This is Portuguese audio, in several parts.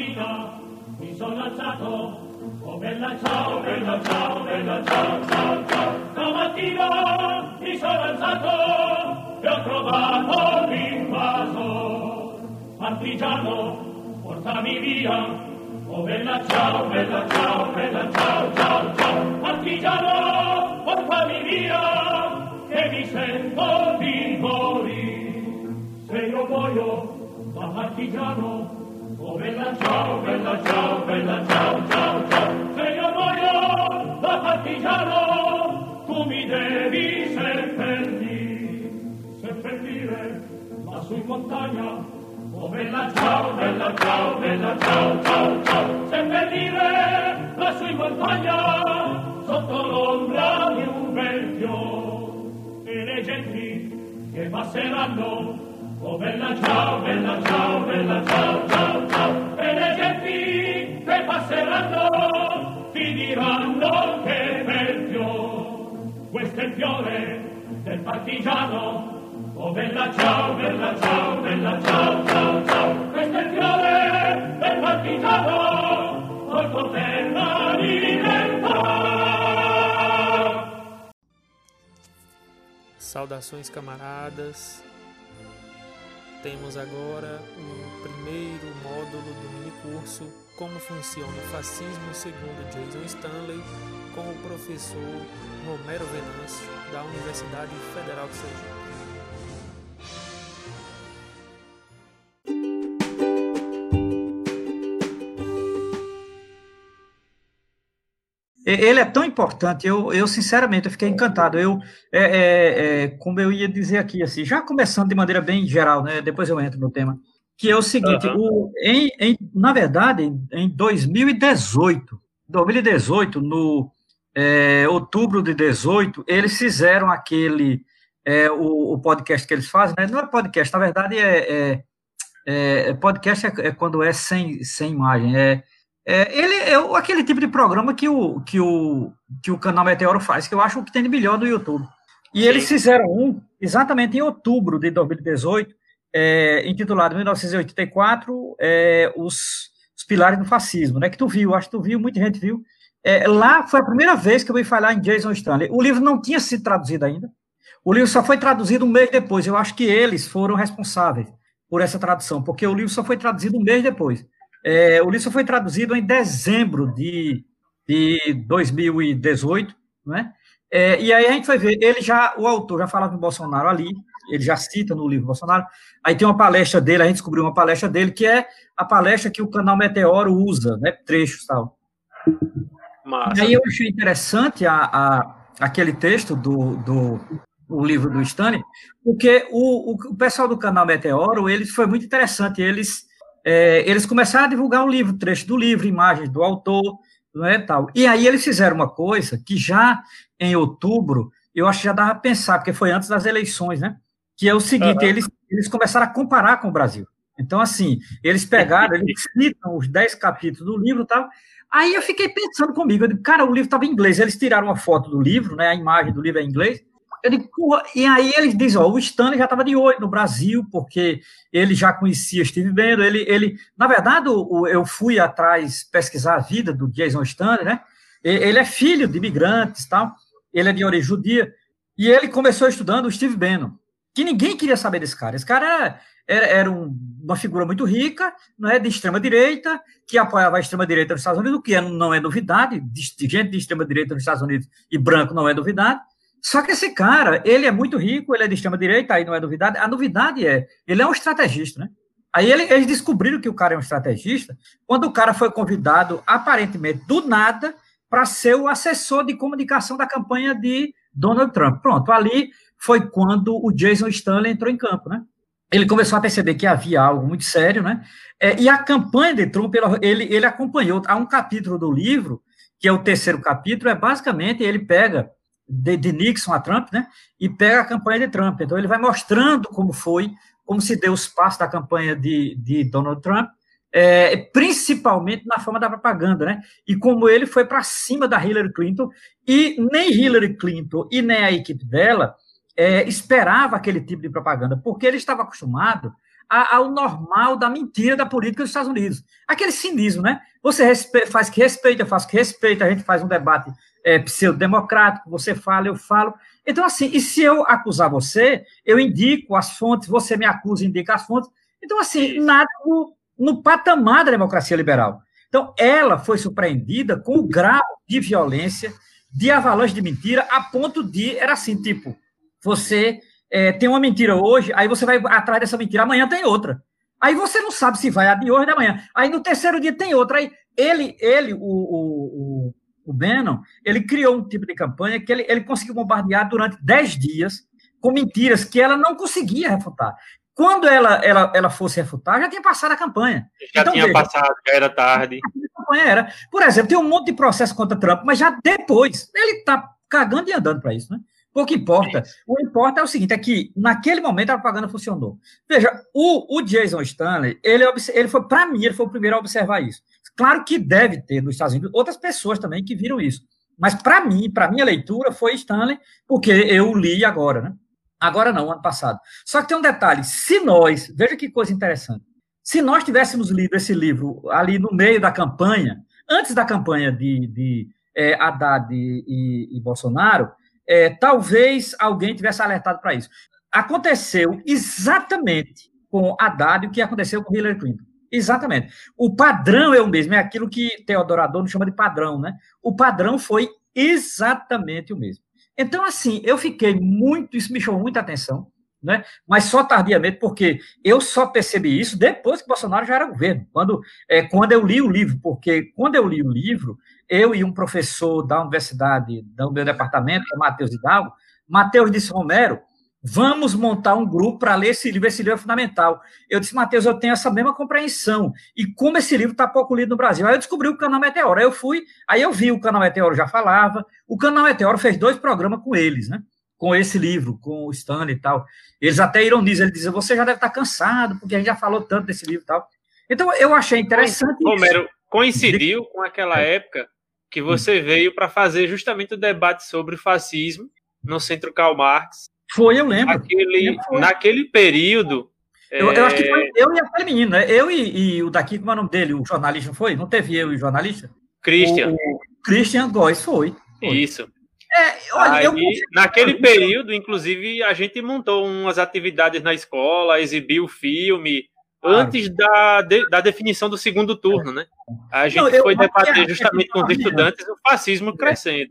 mattina mi sono alzato, oh bella ciao, bella ciao, bella ciao, ciao, ciao. Stamattina mi sono alzato e ho trovato l'invaso. Partigiano, portami via, oh bella ciao, bella ciao, bella ciao, ciao, ciao. Partigiano, portami via, che mi sento di morire. Se io muoio da partigiano, bella ciao, bella ciao, bella ciao, ciao, ciao. Se io voglio da partigiano, tu mi devi seppellire, seppellire la sua montagna. Oh bella ciao, bella ciao, bella ciao, ciao, ciao. Seppellire la sua montagna sotto l'ombra di un bel fior. E le genti che passeranno Oh bella ciao, bella ciao, bella ciao, ciao, ciao. E le genti che passeranno ti diranno che bel fiore. Questo è il fiore del partigiano. Oh bella ciao, bella ciao, bella ciao, ciao, ciao. Questo è il fiore del partigiano. Col poter. Saudações, camaradas. Temos agora o primeiro módulo do minicurso Como funciona o fascismo segundo Jason Stanley com o professor Romero Venâncio da Universidade Federal de Sergipe. Ele é tão importante, eu, eu sinceramente eu fiquei encantado. Eu, é, é, é, como eu ia dizer aqui, assim, já começando de maneira bem geral, né? Depois eu entro no tema, que é o seguinte: uhum. o, em, em, na verdade, em, em 2018, 2018, no é, outubro de 18, eles fizeram aquele é, o, o, podcast que eles fazem, né? Não é podcast, na verdade é, é, é podcast é, quando é sem, sem imagem, é é, ele é aquele tipo de programa que o, que, o, que o canal Meteoro faz, que eu acho que tem de melhor no YouTube. E Sim. eles fizeram um exatamente em outubro de 2018, é, intitulado 1984, é, os, os, Pilares do Fascismo, né? Que tu viu, acho que tu viu, muita gente viu. É, lá foi a primeira vez que eu ouvi falar em Jason Stanley. O livro não tinha sido traduzido ainda. O livro só foi traduzido um mês depois. Eu acho que eles foram responsáveis por essa tradução, porque o livro só foi traduzido um mês depois. É, o livro foi traduzido em dezembro de, de 2018, né? É, e aí a gente vai ver, ele já, o autor já falava do Bolsonaro ali, ele já cita no livro Bolsonaro, aí tem uma palestra dele, a gente descobriu uma palestra dele, que é a palestra que o canal Meteoro usa, né, trechos e tal. Massa. E aí eu achei interessante a, a, aquele texto do, do o livro do Stanley, porque o, o, o pessoal do canal Meteoro, eles foi muito interessante, eles é, eles começaram a divulgar o livro, trecho do livro, imagens do autor, é, tal. E aí eles fizeram uma coisa que já em outubro, eu acho que já dava a pensar, porque foi antes das eleições, né? Que é o seguinte, uhum. eles, eles começaram a comparar com o Brasil. Então, assim, eles pegaram, eles citam os dez capítulos do livro e tal. Aí eu fiquei pensando comigo, eu digo, cara, o livro estava em inglês. Eles tiraram uma foto do livro, né? A imagem do livro é em inglês. Eu digo, e aí eles dizem, ó, o Stanley já estava de olho no Brasil, porque ele já conhecia Steve Bannon, ele, ele na verdade, o, eu fui atrás pesquisar a vida do Jason Stanley, né, ele é filho de imigrantes, tal, ele é de origem judia, e ele começou estudando o Steve Bannon, que ninguém queria saber desse cara, esse cara era, era, um, uma figura muito rica, não é, de extrema-direita, que apoiava a extrema-direita nos Estados Unidos, o que não é novidade, de, gente de extrema-direita nos Estados Unidos e branco não é novidade, só que esse cara, ele é muito rico, ele é de extrema-direita, aí não é novidade. A novidade é, ele é um estrategista, né? Aí ele, eles descobriram que o cara é um estrategista quando o cara foi convidado, aparentemente, do nada, para ser o assessor de comunicação da campanha de Donald Trump. Pronto, ali foi quando o Jason Stanley entrou em campo, né? Ele começou a perceber que havia algo muito sério, né? É, e a campanha de Trump, ele, ele acompanhou. Há um capítulo do livro, que é o terceiro capítulo, é basicamente ele pega de, de, Nixon a Trump, né? E pega a campanha de Trump. Então ele vai mostrando como foi, como se deu os passos da campanha de, de Donald Trump, é, principalmente na forma da propaganda, né? E como ele foi para cima da Hillary Clinton e nem Hillary Clinton e nem a equipe dela é, esperava aquele tipo de propaganda, porque ele estava acostumado ao normal da mentira da política dos Estados Unidos. Aquele cinismo, né? Você faz que respeita, faço que respeita, a gente faz um debate é, pseudo-democrático, você fala, eu falo. Então, assim, e se eu acusar você, eu indico as fontes, você me acusa, indica as fontes. Então, assim, nada no, no patamar da democracia liberal. Então, ela foi surpreendida com o grau de violência, de avalanche de mentira, a ponto de, era assim, tipo, você é, tem uma mentira hoje, aí você vai atrás dessa mentira, amanhã tem outra. Aí você não sabe se vai a de hoje da manhã. Aí no terceiro dia tem outra. Aí ele, ele o, o, o, Bannon, ele criou um tipo de campanha que ele, ele conseguiu bombardear durante dez dias com mentiras que ela não conseguia refutar. Quando ela, ela, ela fosse refutar, já tinha passado a campanha. Já então, tinha veja, passado, já era tarde. A campanha era. Por exemplo, tem um monte de processo contra Trump, mas já depois. Ele está cagando e andando para isso, né? Pouco importa. O que importa é o seguinte, é que naquele momento a propaganda funcionou. Veja, o, o Jason Stanley, ele, ele foi, para mim, ele foi o primeiro a observar isso. Claro que deve ter nos Estados Unidos outras pessoas também que viram isso. Mas para mim, para minha leitura, foi Stanley, porque eu li agora, né? Agora não, ano passado. Só que tem um detalhe: se nós, veja que coisa interessante, se nós tivéssemos lido esse livro ali no meio da campanha, antes da campanha de, de é, Haddad e, e Bolsonaro, é, talvez alguém tivesse alertado para isso. Aconteceu exatamente com Haddad o que aconteceu com Hillary Clinton. Exatamente. O padrão é o mesmo, é aquilo que Teodoro Adorno chama de padrão, né? O padrão foi exatamente o mesmo. Então, assim, eu fiquei muito, isso me chamou muita atenção, né? Mas só tardiamente, porque eu só percebi isso depois que Bolsonaro já era governo, quando, é, quando eu li o livro, porque quando eu li o livro, eu e um professor da universidade, do meu departamento, que é Matheus Hidalgo, Matheus disse, Romero, vamos montar um grupo para ler esse livro, esse livro é fundamental. Eu disse, Matheus, eu tenho essa mesma compreensão, e como esse livro está pouco lido no Brasil. Aí eu descobri o Canal Meteoro, aí eu fui, aí eu vi o Canal Meteoro já falava, o Canal Meteoro fez dois programas com eles, né? com esse livro, com o Stanley e tal. Eles até ironizam, eles dizem, você já deve estar cansado, porque a gente já falou tanto desse livro e tal. Então, eu achei interessante Romero, coincidiu com aquela é. época que você veio para fazer justamente o debate sobre o fascismo no Centro Karl Marx. Foi, eu lembro. Naquele, naquele período. Eu, é... eu, acho que foi eu e aquele menino, né? Eu e, e, o daqui, como é o nome dele? O jornalista foi? Não teve eu e o jornalista? Christian. O, Christian Góes foi, foi. Isso. É, olha, Aí, eu... Naquele período, inclusive, a gente montou umas atividades na escola, exibiu filme, antes da, de, da definição do segundo turno, né? A gente Não, foi debater justamente com os estudantes o fascismo crescendo.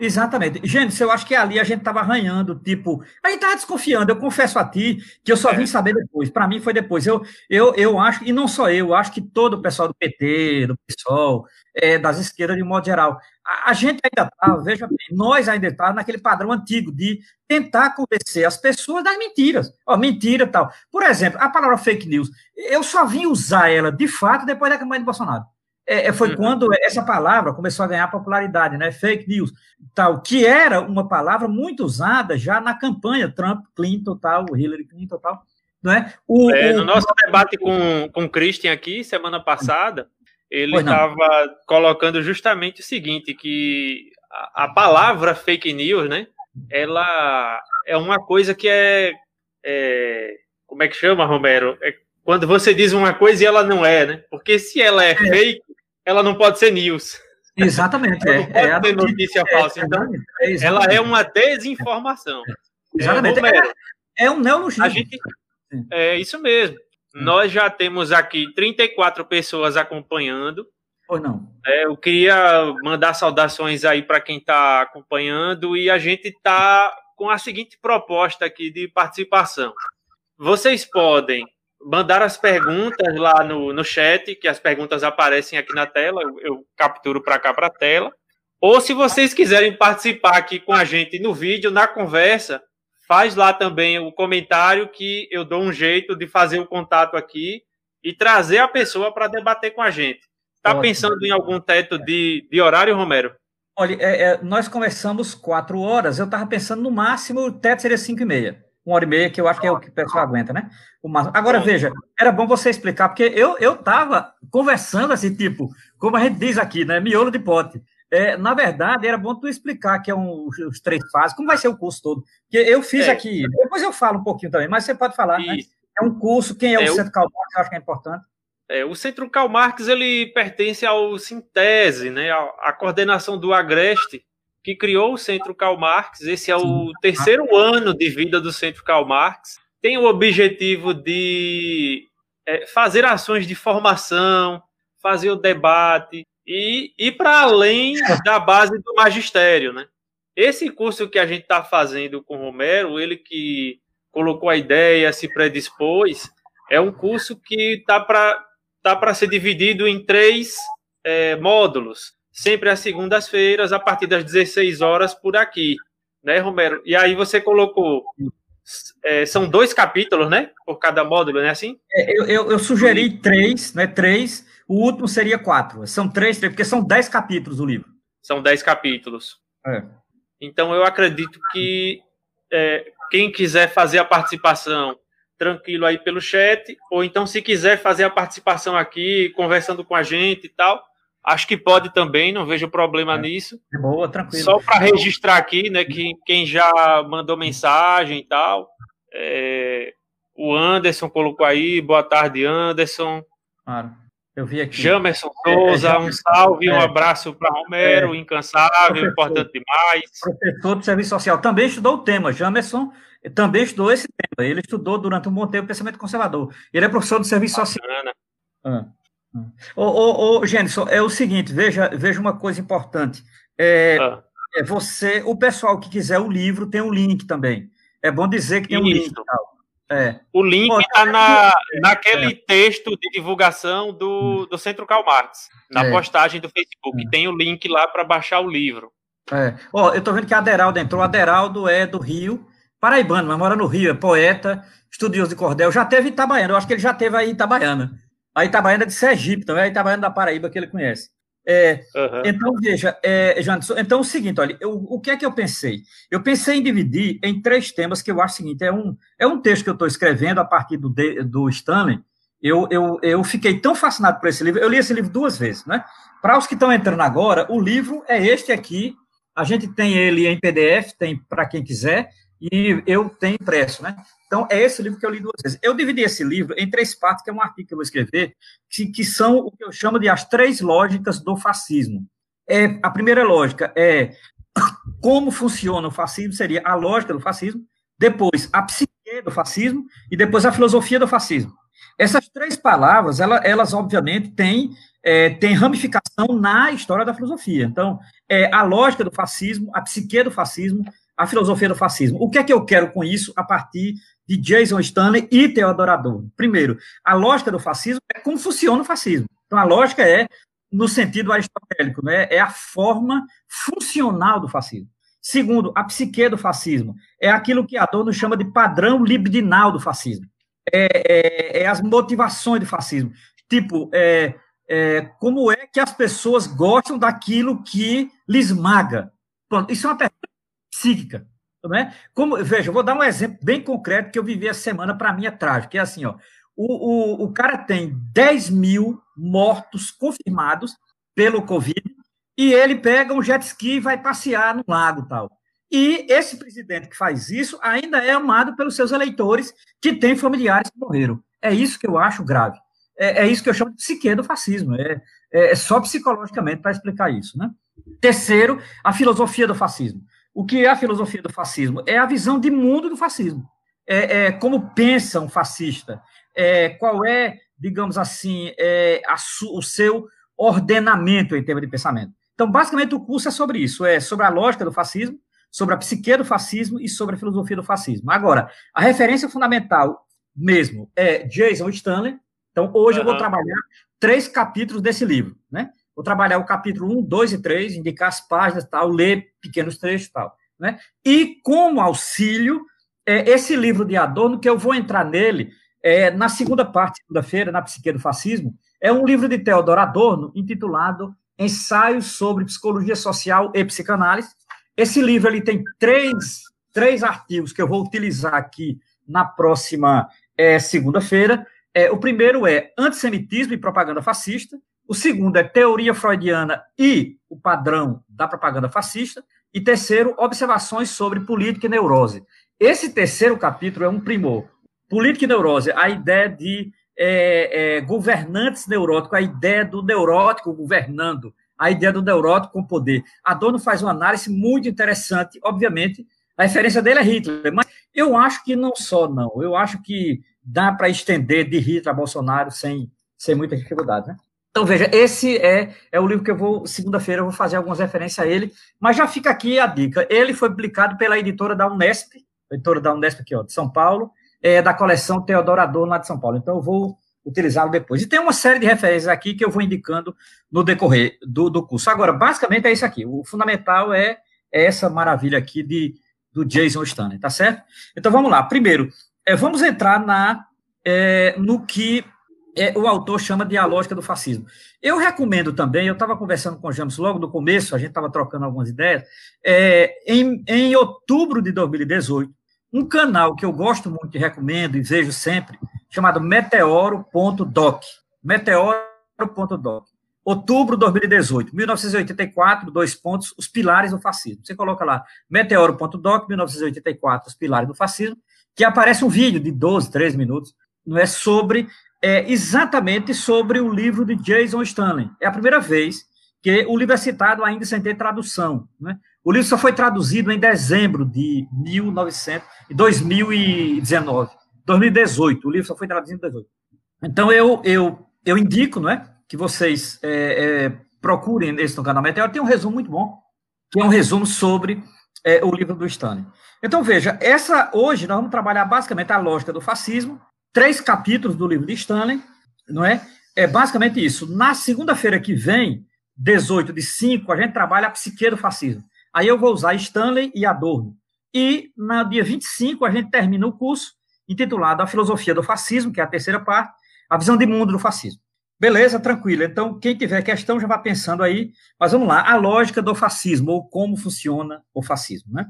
Exatamente. Gente, eu acho que ali a gente estava arranhando, tipo, a gente estava desconfiando. Eu confesso a ti que eu só vim é. saber depois. Para mim foi depois. Eu, eu, eu acho, e não só eu, eu acho que todo o pessoal do PT, do PSOL, é, das esquerdas de modo geral, a, a gente ainda está, veja bem, nós ainda está naquele padrão antigo de tentar convencer as pessoas das mentiras. Ó, mentira tal. Por exemplo, a palavra fake news, eu só vim usar ela de fato depois da campanha de Bolsonaro. É, é foi uhum. quando essa palavra começou a ganhar popularidade, né? Fake news, tal, que era uma palavra muito usada já na campanha Trump, Clinton, tal, Hillary Clinton, tal. Não é? O, é, no nosso debate com, com o Christian aqui, semana passada, ele estava colocando justamente o seguinte, que a, a, palavra fake news, né, ela é uma coisa que é, é, como é que chama, Romero? É quando você diz uma coisa e ela não é, né? Porque se ela é, é. fake, ela não pode ser news. Exatamente. Ela não é, pode é, notícia é, falsa. Então, ela é uma desinformação. Exatamente. É, um neologismo. A gente, é isso mesmo. Hum. Nós já temos aqui 34 pessoas acompanhando. Ou não? É, eu queria mandar saudações aí para quem está acompanhando e a gente está com a seguinte proposta aqui de participação. Vocês podem mandar as perguntas lá no, no chat, que as perguntas aparecem aqui na tela, eu, eu capturo para cá para a tela. Ou se vocês quiserem participar aqui com a gente no vídeo, na conversa, faz lá também o comentário que eu dou um jeito de fazer o contato aqui e trazer a pessoa para debater com a gente. Está pensando em algum teto de, de horário, Romero? Olha, é, é, nós conversamos quatro horas, eu estava pensando no máximo o teto seria cinco e meia. Uma hora e meia, que eu acho que é o que o pessoal aguenta, né? O máximo. Agora, veja, era bom você explicar, porque eu estava conversando assim, tipo, como a gente diz aqui, né? Miolo de pote. É, na verdade, era bom tu explicar que é um, os três fases, como vai ser o curso todo. Porque eu fiz é. aqui, depois eu falo um pouquinho também, mas você pode falar, né? É um curso. Quem é, é o Centro Karl Marx? Eu acho que é importante. É, o Centro Karl Marx ele pertence ao Sintese, né, a, a coordenação do Agreste, que criou o Centro Karl Marx. Esse é o terceiro ano de vida do Centro Karl Marx. Tem o objetivo de é, fazer ações de formação, fazer o debate e ir para além da base do magistério, né? Esse curso que a gente está fazendo com o Romero, ele que colocou a ideia, se predispôs, é um curso que está para tá para ser dividido em três é, módulos, sempre às segundas-feiras, a partir das 16 horas por aqui, né, Romero? E aí você colocou é, são dois capítulos, né? Por cada módulo, né? Assim? É, eu, eu, eu, sugeri três, né? Três. O último seria quatro. São três, porque são dez capítulos o livro. São dez capítulos. É. Então eu acredito que é, quem quiser fazer a participação tranquilo aí pelo chat, ou então se quiser fazer a participação aqui, conversando com a gente e tal, acho que pode também, não vejo problema é. nisso. De boa, tranquilo. Só para registrar aqui, né, que quem já mandou mensagem e tal, é, o Anderson colocou aí, boa tarde, Anderson. Claro. Eu vi aqui. Jamerson Souza, é, um salve, é, um abraço para Romero, é, incansável, importante demais. Professor de serviço social, também estudou o tema. Jamerson também estudou esse tema. Ele estudou durante um bom tempo o pensamento conservador. Ele é professor de serviço Bacana. social. Ah. Ô, ô, ô, Gênison, é o seguinte, veja, veja uma coisa importante. É, ah. é, você, o pessoal que quiser o livro tem um link também. É bom dizer que tem Isso. um link. É. O link está na, naquele é. texto de divulgação do, do Centro Karl Marx, na é. postagem do Facebook. É. Tem o link lá para baixar o livro. É. Ó, eu estou vendo que a Aderaldo entrou. Aderaldo é do Rio, paraibano, mas mora no Rio, é poeta, estudioso de cordel. Já teve Itabaiana, eu acho que ele já teve aí Itabaiana. A Itabaiana é de Sergipe, também a Itabaiana da Paraíba que ele conhece. É, uhum. Então, veja, é, Janderson, então é o seguinte, olha, eu, o que é que eu pensei? Eu pensei em dividir em três temas que eu acho o seguinte, é um, é um texto que eu estou escrevendo a partir do, do Stanley, eu, eu, eu fiquei tão fascinado por esse livro, eu li esse livro duas vezes, né? Para os que estão entrando agora, o livro é este aqui, a gente tem ele em PDF, tem para quem quiser, e eu tenho impresso, né? Então, é esse livro que eu li duas vezes. Eu dividi esse livro em três partes, que é um artigo que eu vou escrever, que, que são o que eu chamo de as três lógicas do fascismo. É, a primeira lógica é como funciona o fascismo, seria a lógica do fascismo, depois a psique do fascismo e depois a filosofia do fascismo. Essas três palavras, elas, elas obviamente, têm, é, têm ramificação na história da filosofia. Então, é a lógica do fascismo, a psique do fascismo a filosofia do fascismo. O que é que eu quero com isso a partir de Jason Stanley e Theodor Adorno? Primeiro, a lógica do fascismo é como funciona o fascismo. Então, a lógica é no sentido aristotélico, né? é a forma funcional do fascismo. Segundo, a psique do fascismo é aquilo que Adorno chama de padrão libidinal do fascismo. É, é, é as motivações do fascismo. Tipo, é, é, como é que as pessoas gostam daquilo que lhes maga? Pronto, isso é uma pergunta psíquica. Né? Como, veja, eu vou dar um exemplo bem concreto que eu vivi essa semana, para mim é trágico, é assim, ó, o, o, o cara tem 10 mil mortos confirmados pelo Covid, e ele pega um jet ski e vai passear no lago tal. E esse presidente que faz isso ainda é amado pelos seus eleitores que têm familiares que morreram. É isso que eu acho grave. É, é isso que eu chamo de psique do fascismo. É, é, é só psicologicamente para explicar isso. Né? Terceiro, a filosofia do fascismo. O que é a filosofia do fascismo? É a visão de mundo do fascismo. É, é como pensa um fascista. É, qual é, digamos assim, é, a, o seu ordenamento em termos de pensamento. Então, basicamente, o curso é sobre isso: é sobre a lógica do fascismo, sobre a psique do fascismo e sobre a filosofia do fascismo. Agora, a referência fundamental mesmo é Jason Stanley. Então, hoje uhum. eu vou trabalhar três capítulos desse livro? Vou trabalhar o capítulo 1, 2 e 3, indicar as páginas tal, ler pequenos trechos tal. Né? E como auxílio, é, esse livro de Adorno, que eu vou entrar nele é, na segunda parte, segunda-feira, na Psique do Fascismo, é um livro de Theodor Adorno intitulado Ensaios sobre Psicologia Social e Psicanálise. Esse livro ele tem três, três artigos que eu vou utilizar aqui na próxima é, segunda-feira. É, o primeiro é Antissemitismo e Propaganda Fascista. O segundo é teoria freudiana e o padrão da propaganda fascista. E terceiro, observações sobre política e neurose. Esse terceiro capítulo é um primor. Política e Neurose, a ideia de é, é, governantes neuróticos, a ideia do neurótico governando, a ideia do neurótico com poder. Adorno faz uma análise muito interessante, obviamente, a referência dele é Hitler, mas eu acho que não só não, eu acho que dá para estender de Hitler a Bolsonaro sem, sem muita dificuldade, né? Então, veja, esse é, é o livro que eu vou, segunda-feira, eu vou fazer algumas referências a ele, mas já fica aqui a dica. Ele foi publicado pela editora da Unesp, editora da Unesp aqui, ó, de São Paulo, é, da coleção Teodoro Adorno, lá de São Paulo. Então, eu vou utilizá-lo depois. E tem uma série de referências aqui que eu vou indicando no decorrer do, do curso. Agora, basicamente é isso aqui. O fundamental é, é essa maravilha aqui de, do Jason Stanley, tá certo? Então, vamos lá. Primeiro, é, vamos entrar na, é, no que é, o autor chama de a lógica do fascismo. Eu recomendo também, eu estava conversando com o James logo no começo, a gente estava trocando algumas ideias, é, em, em outubro de 2018, um canal que eu gosto muito e recomendo e vejo sempre, chamado meteoro.doc. Meteoro.doc. Outubro de 2018, 1984, dois pontos, os pilares do fascismo. Você coloca lá, meteoro.doc, 1984, os pilares do fascismo, que aparece um vídeo de 12, 13 minutos, não é sobre, é, exatamente sobre o livro de Jason Stanley. É a primeira vez que o livro é citado ainda sem ter tradução, né? O livro só foi traduzido em dezembro de 1900, 2019, 2018. O livro só foi traduzido em 2018. Então, eu, eu, eu indico não é, que vocês é, é, procurem esse no canal Meteor. Tem um resumo muito bom, que é um resumo sobre é, o livro do Stanley. Então, veja, essa hoje nós vamos trabalhar basicamente a lógica do fascismo, três capítulos do livro de Stanley, não é? É basicamente isso. Na segunda-feira que vem, 18 de 5, a gente trabalha a psique do fascismo. Aí eu vou usar Stanley e Adorno. E no dia 25 a gente termina o curso intitulado A Filosofia do Fascismo, que é a terceira parte, a visão de mundo do fascismo. Beleza, tranquilo. Então, quem tiver questão já vai pensando aí. Mas vamos lá, a lógica do fascismo, ou como funciona o fascismo. Né?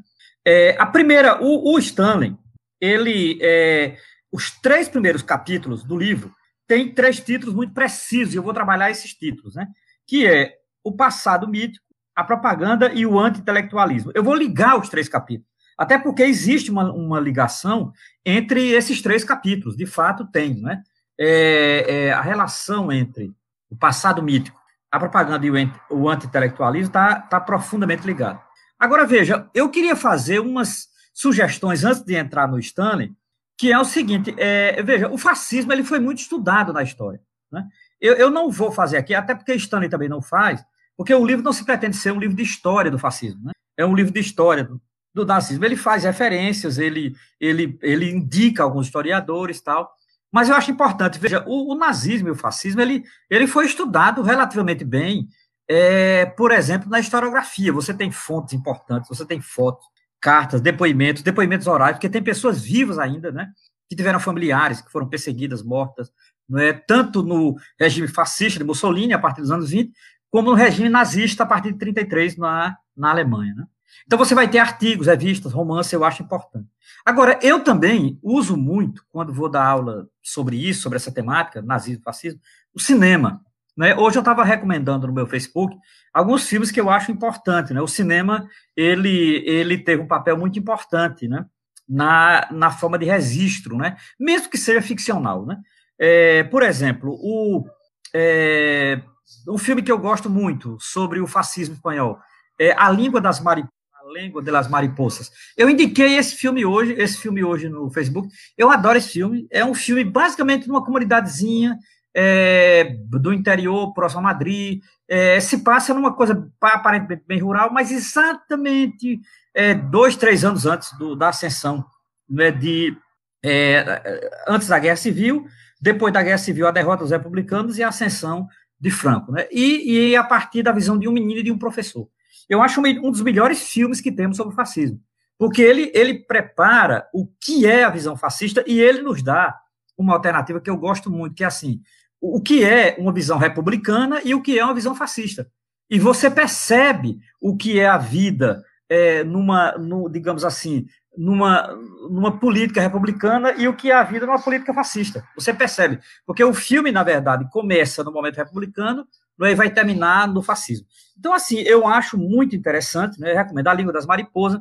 É, a primeira, o, o Stanley, ele, é, os três primeiros capítulos do livro tem três títulos muito precisos, e eu vou trabalhar esses títulos, né? que é o passado mítico, a propaganda e o anti-intelectualismo. Eu vou ligar os três capítulos, até porque existe uma, uma ligação entre esses três capítulos, de fato tem, né? É, é, a relação entre o passado mítico, a propaganda e o anti-intelectualismo está tá profundamente ligado. Agora, veja, eu queria fazer umas sugestões antes de entrar no Stanley, que é o seguinte, é, veja, o fascismo ele foi muito estudado na história. Né? Eu, eu não vou fazer aqui, até porque Stanley também não faz, porque o livro não se pretende ser um livro de história do fascismo, né? é um livro de história do, do nazismo. Ele faz referências, ele, ele, ele indica alguns historiadores tal. Mas eu acho importante, veja, o, o nazismo e o fascismo, ele, ele foi estudado relativamente bem, é, por exemplo, na historiografia. Você tem fontes importantes, você tem fotos, cartas, depoimentos, depoimentos orais, porque tem pessoas vivas ainda, né? Que tiveram familiares, que foram perseguidas, mortas, não é? tanto no regime fascista de Mussolini, a partir dos anos 20, como no regime nazista a partir de 33 na, na Alemanha. Né? Então você vai ter artigos, revistas, romances, eu acho importante. Agora, eu também uso muito, quando vou dar aula sobre isso, sobre essa temática, nazismo, fascismo, o cinema. Né? Hoje eu estava recomendando no meu Facebook alguns filmes que eu acho importantes. Né? O cinema, ele, ele teve um papel muito importante né? na, na forma de registro, né? mesmo que seja ficcional. Né? É, por exemplo, o... É, um filme que eu gosto muito sobre o fascismo espanhol é A Língua das Mariposas. A Língua das Mariposas. Eu indiquei esse filme hoje, esse filme hoje no Facebook. Eu adoro esse filme. É um filme basicamente numa comunidadezinha é, do interior, próximo a Madrid. É, se passa numa coisa aparentemente bem rural, mas exatamente é, dois, três anos antes do, da ascensão, né, de é, antes da Guerra Civil, depois da Guerra Civil, a derrota dos republicanos e a ascensão de Franco, né? E, e a partir da visão de um menino e de um professor. Eu acho um dos melhores filmes que temos sobre o fascismo, porque ele, ele prepara o que é a visão fascista e ele nos dá uma alternativa que eu gosto muito, que é assim, o que é uma visão republicana e o que é uma visão fascista. E você percebe o que é a vida é, numa, no, digamos assim, numa, numa política republicana e o que é a vida numa política fascista. Você percebe? Porque o filme, na verdade, começa no momento republicano e vai terminar no fascismo. Então, assim, eu acho muito interessante, né? Eu recomendo A Língua das Mariposas.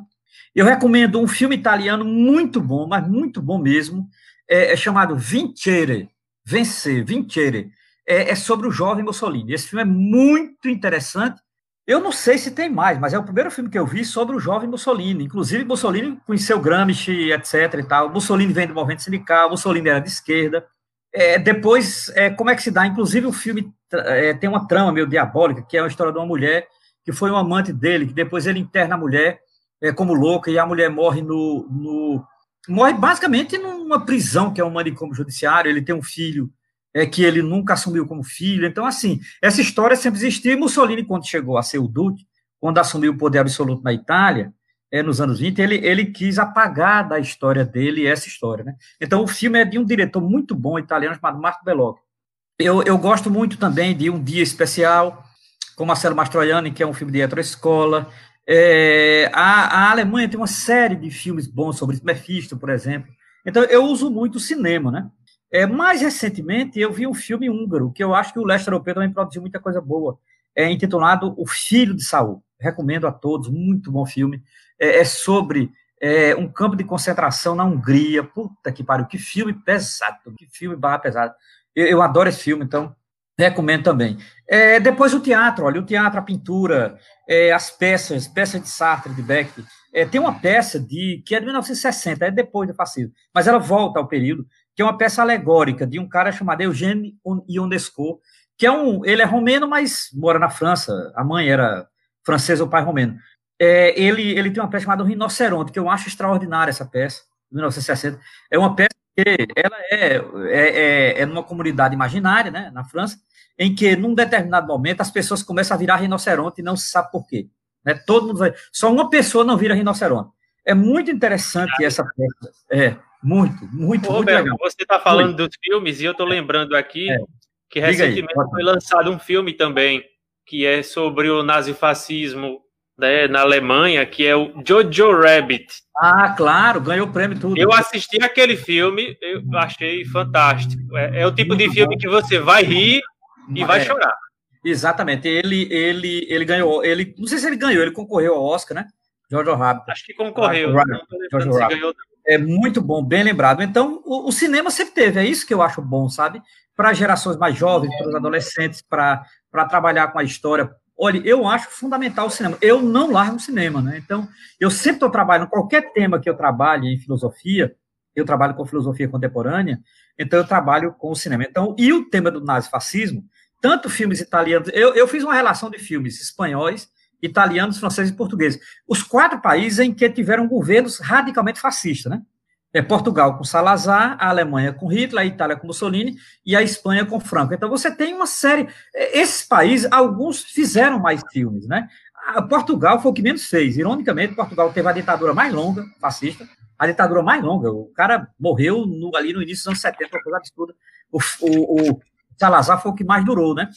Eu recomendo um filme italiano muito bom, mas muito bom mesmo, é, é chamado Vincere, Vencer, Vincere, é, é sobre o jovem Mussolini. Esse filme é muito interessante. Eu não sei se tem mais, mas é o primeiro filme que eu vi sobre o jovem Mussolini. Inclusive, Mussolini conheceu Gramsci, etc. E tal. Mussolini vem do movimento sindical, Mussolini era de esquerda. É, depois, é, como é que se dá? Inclusive, o filme é, tem uma trama meio diabólica, que é a história de uma mulher que foi um amante dele, que depois ele interna a mulher é, como louca e a mulher morre no, no, morre basicamente numa prisão que é um manicômio judiciário. Ele tem um filho é, que ele nunca assumiu como filho. Então, assim, essa história sempre existiu. E Mussolini, quando chegou a ser o Duque, quando assumiu o poder absoluto na Itália, é, nos anos 20, ele, ele quis apagar da história dele essa história. Né? Então, o filme é de um diretor muito bom italiano chamado Marco Bellocchio. Eu, eu gosto muito também de Um Dia Especial, com Marcelo Mastroianni, que é um filme de escola. É, a, a, Alemanha tem uma série de filmes bons sobre Mephisto, por exemplo. Então, eu uso muito o cinema, né? É, mais recentemente, eu vi um filme húngaro, que eu acho que o leste europeu também produziu muita coisa boa, é intitulado O Filho de Saul. Recomendo a todos, muito bom filme. É, é sobre é, um campo de concentração na Hungria. Puta que pariu, que filme pesado, que filme barra pesado. Eu, eu adoro esse filme, então recomendo também. É, depois o teatro, olha, o teatro, a pintura, é, as peças, peças de Sartre, de Beckett. É, tem uma peça de que é de 1960, é depois do fascismo, mas ela volta ao período, que é uma peça alegórica de um cara chamado Eugène Ionesco, que é um, ele é romeno, mas mora na França, a mãe era francesa, o pai romeno. É, ele, ele tem uma peça chamada Rinoceronte, que eu acho extraordinária essa peça, de 1960. É uma peça que ela é, é, é, é numa comunidade imaginária, né, na França, em que, num determinado momento, as pessoas começam a virar rinoceronte e não se sabe por quê. Né? Todo mundo vai... Só uma pessoa não vira rinoceronte. É muito interessante essa peça. É, muito, muito, Ô, muito Roberto, legal. Você está falando Foi. dos filmes e eu estou lembrando aqui é. que recentemente foi lançado um filme também que é sobre o nazifascismo né, na Alemanha, que é o Jojo Rabbit. Ah, claro, ganhou o prêmio tudo. Eu assisti aquele filme, eu achei fantástico. É, é o tipo de filme que você vai rir e vai é, chorar. Exatamente. Ele, ele, ele ganhou. Ele, não sei se ele ganhou, ele concorreu ao Oscar, né? Jojo Rabbit. Acho que concorreu. Rabbit. É muito bom, bem lembrado. Então, o, o, cinema sempre teve, é isso que eu acho bom, sabe? Para gerações mais jovens, para os adolescentes, para trabalhar com a história. Olha, eu acho fundamental o cinema. Eu não largo o cinema, né? Então, eu sempre estou trabalhando, qualquer tema que eu trabalhe em filosofia, eu trabalho com filosofia contemporânea, então eu trabalho com o cinema. Então, e o tema do nazifascismo, tanto filmes italianos, eu, eu fiz uma relação de filmes espanhóis, italianos, franceses e portugueses. Os quatro países em que tiveram governos radicalmente fascistas, né? É Portugal com Salazar, a Alemanha com Hitler, a Itália com Mussolini e a Espanha com Franco. Então você tem uma série. Esses países, alguns fizeram mais filmes, né? A Portugal foi o que menos fez. Ironicamente, Portugal teve a ditadura mais longa, fascista, a ditadura mais longa. O cara morreu no, ali no início dos anos 70, uma coisa absurda. O, o, o Salazar foi o que mais durou, né?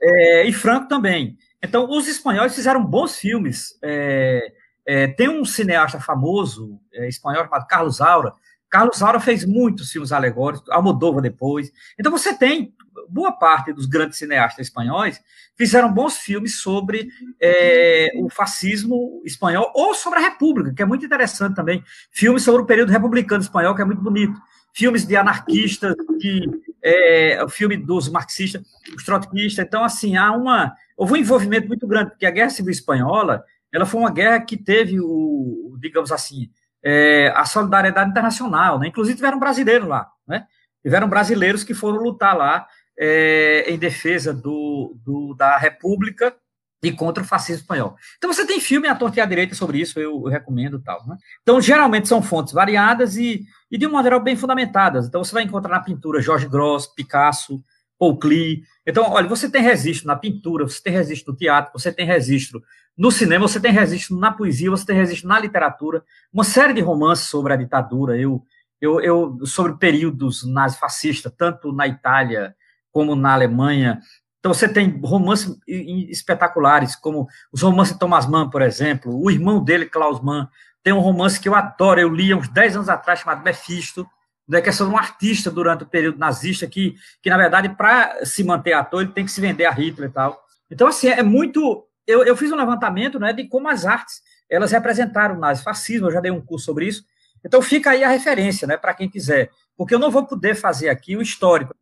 É, e Franco também. Então, os espanhóis fizeram bons filmes. É, é, tem um cineasta famoso, é, espanhol, chamado Carlos Aura. Carlos Aura fez muitos filmes alegóricos, Almodóvar depois. Então, você tem boa parte dos grandes cineastas espanhóis fizeram bons filmes sobre é, o fascismo espanhol ou sobre a República, que é muito interessante também. Filmes sobre o período republicano espanhol, que é muito bonito. Filmes de anarquistas, de, é, o filme dos marxistas, os trotskistas. Então, assim, há uma, houve um envolvimento muito grande, porque a Guerra Civil Espanhola ela foi uma guerra que teve o, digamos assim, é, a solidariedade internacional, né? Inclusive tiveram brasileiros lá, né? Tiveram brasileiros que foram lutar lá é, em defesa do, do, da República e contra o fascismo espanhol. Então você tem filme à torta e à direita sobre isso, eu, eu recomendo tal. Né? Então, geralmente são fontes variadas e, e de um geral bem fundamentadas. Então você vai encontrar na pintura Jorge Gross, Picasso, Paul Klee. Então, olha, você tem registro na pintura, você tem registro no teatro, você tem registro no cinema, você tem registro na poesia, você tem registro na literatura, uma série de romances sobre a ditadura, eu, eu, eu sobre períodos nazifascistas, tanto na Itália como na Alemanha. Então você tem romances espetaculares, como os romances de Thomas Mann, por exemplo, o irmão dele, Klaus Mann, tem um romance que eu adoro, eu li há uns 10 anos atrás, chamado Mephisto, né, que é sobre um artista durante o período nazista, que, que na verdade, para se manter ator, ele tem que se vender a Hitler e tal. Então, assim, é muito... Eu, eu fiz um levantamento né, de como as artes, elas representaram o nazifascismo, eu já dei um curso sobre isso, então fica aí a referência, né, para quem quiser porque eu não vou poder fazer aqui o histórico.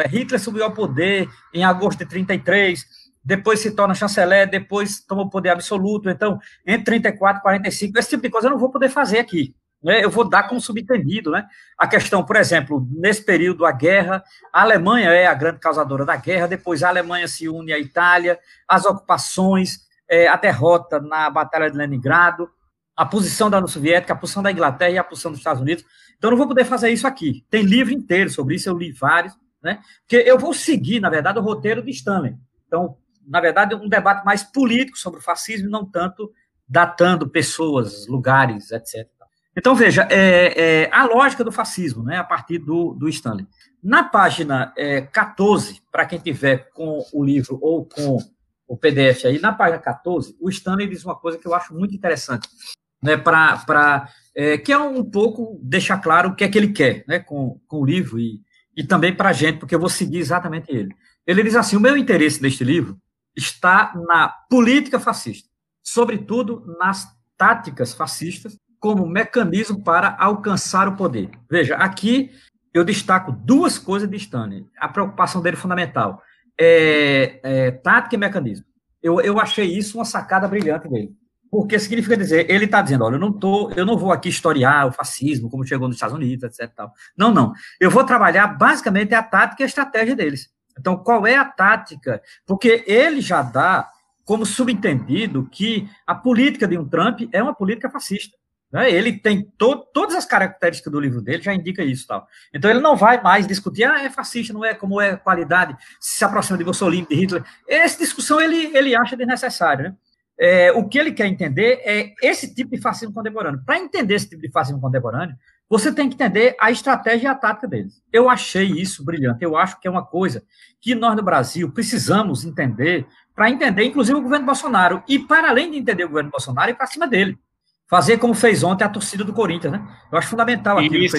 É, Hitler subiu ao poder em agosto de 33, depois se torna chanceler, depois toma o poder absoluto, então, entre 34 e 45, esse tipo de coisa eu não vou poder fazer aqui. Né? Eu vou dar como subentendido, né? A questão, por exemplo, nesse período, a guerra, a Alemanha é a grande causadora da guerra, depois a Alemanha se une à Itália, as ocupações, é, a derrota na Batalha de Leningrado, a posição da União Soviética, a posição da Inglaterra e a posição dos Estados Unidos. Então, eu não vou poder fazer isso aqui. Tem livro inteiro sobre isso, eu li vários, né? Porque eu vou seguir, na verdade, o roteiro de Stanley. Então, na verdade, um debate mais político sobre o fascismo, não tanto datando pessoas, lugares, etc. Então, veja, é, é, a lógica do fascismo, né, a partir do, do Stanley. Na página é, 14, para quem tiver com o livro ou com o PDF aí, na página 14, o Stanley diz uma coisa que eu acho muito interessante, né, para é, que é um pouco deixar claro o que é que ele quer né, com, com o livro e, e também para a gente, porque eu vou seguir exatamente ele. Ele diz assim: o meu interesse neste livro está na política fascista, sobretudo nas táticas fascistas, como mecanismo para alcançar o poder. Veja, aqui eu destaco duas coisas de Stanley. A preocupação dele fundamental é, é tática e mecanismo. Eu, eu achei isso uma sacada brilhante dele. Porque significa dizer, ele está dizendo, olha, eu não tô, eu não vou aqui historiar o fascismo, como chegou nos Estados Unidos, etc. Tal. Não, não. Eu vou trabalhar basicamente a tática e a estratégia deles. Então, qual é a tática? Porque ele já dá como subentendido que a política de um Trump é uma política fascista. Né? Ele tem to todas as características do livro dele, já indica isso. Tal. Então ele não vai mais discutir, ah, é fascista, não é, como é qualidade, se aproxima de Mussolini, de Hitler. Essa discussão ele, ele acha desnecessária. Né? É, o que ele quer entender é esse tipo de fascismo contemporâneo. Para entender esse tipo de fascismo contemporâneo, você tem que entender a estratégia e a tática deles. Eu achei isso brilhante. Eu acho que é uma coisa que nós no Brasil precisamos entender para entender, inclusive, o governo Bolsonaro. E para além de entender o governo Bolsonaro, ir para cima dele fazer como fez ontem a torcida do Corinthians, né? Eu acho fundamental aquilo. Isso.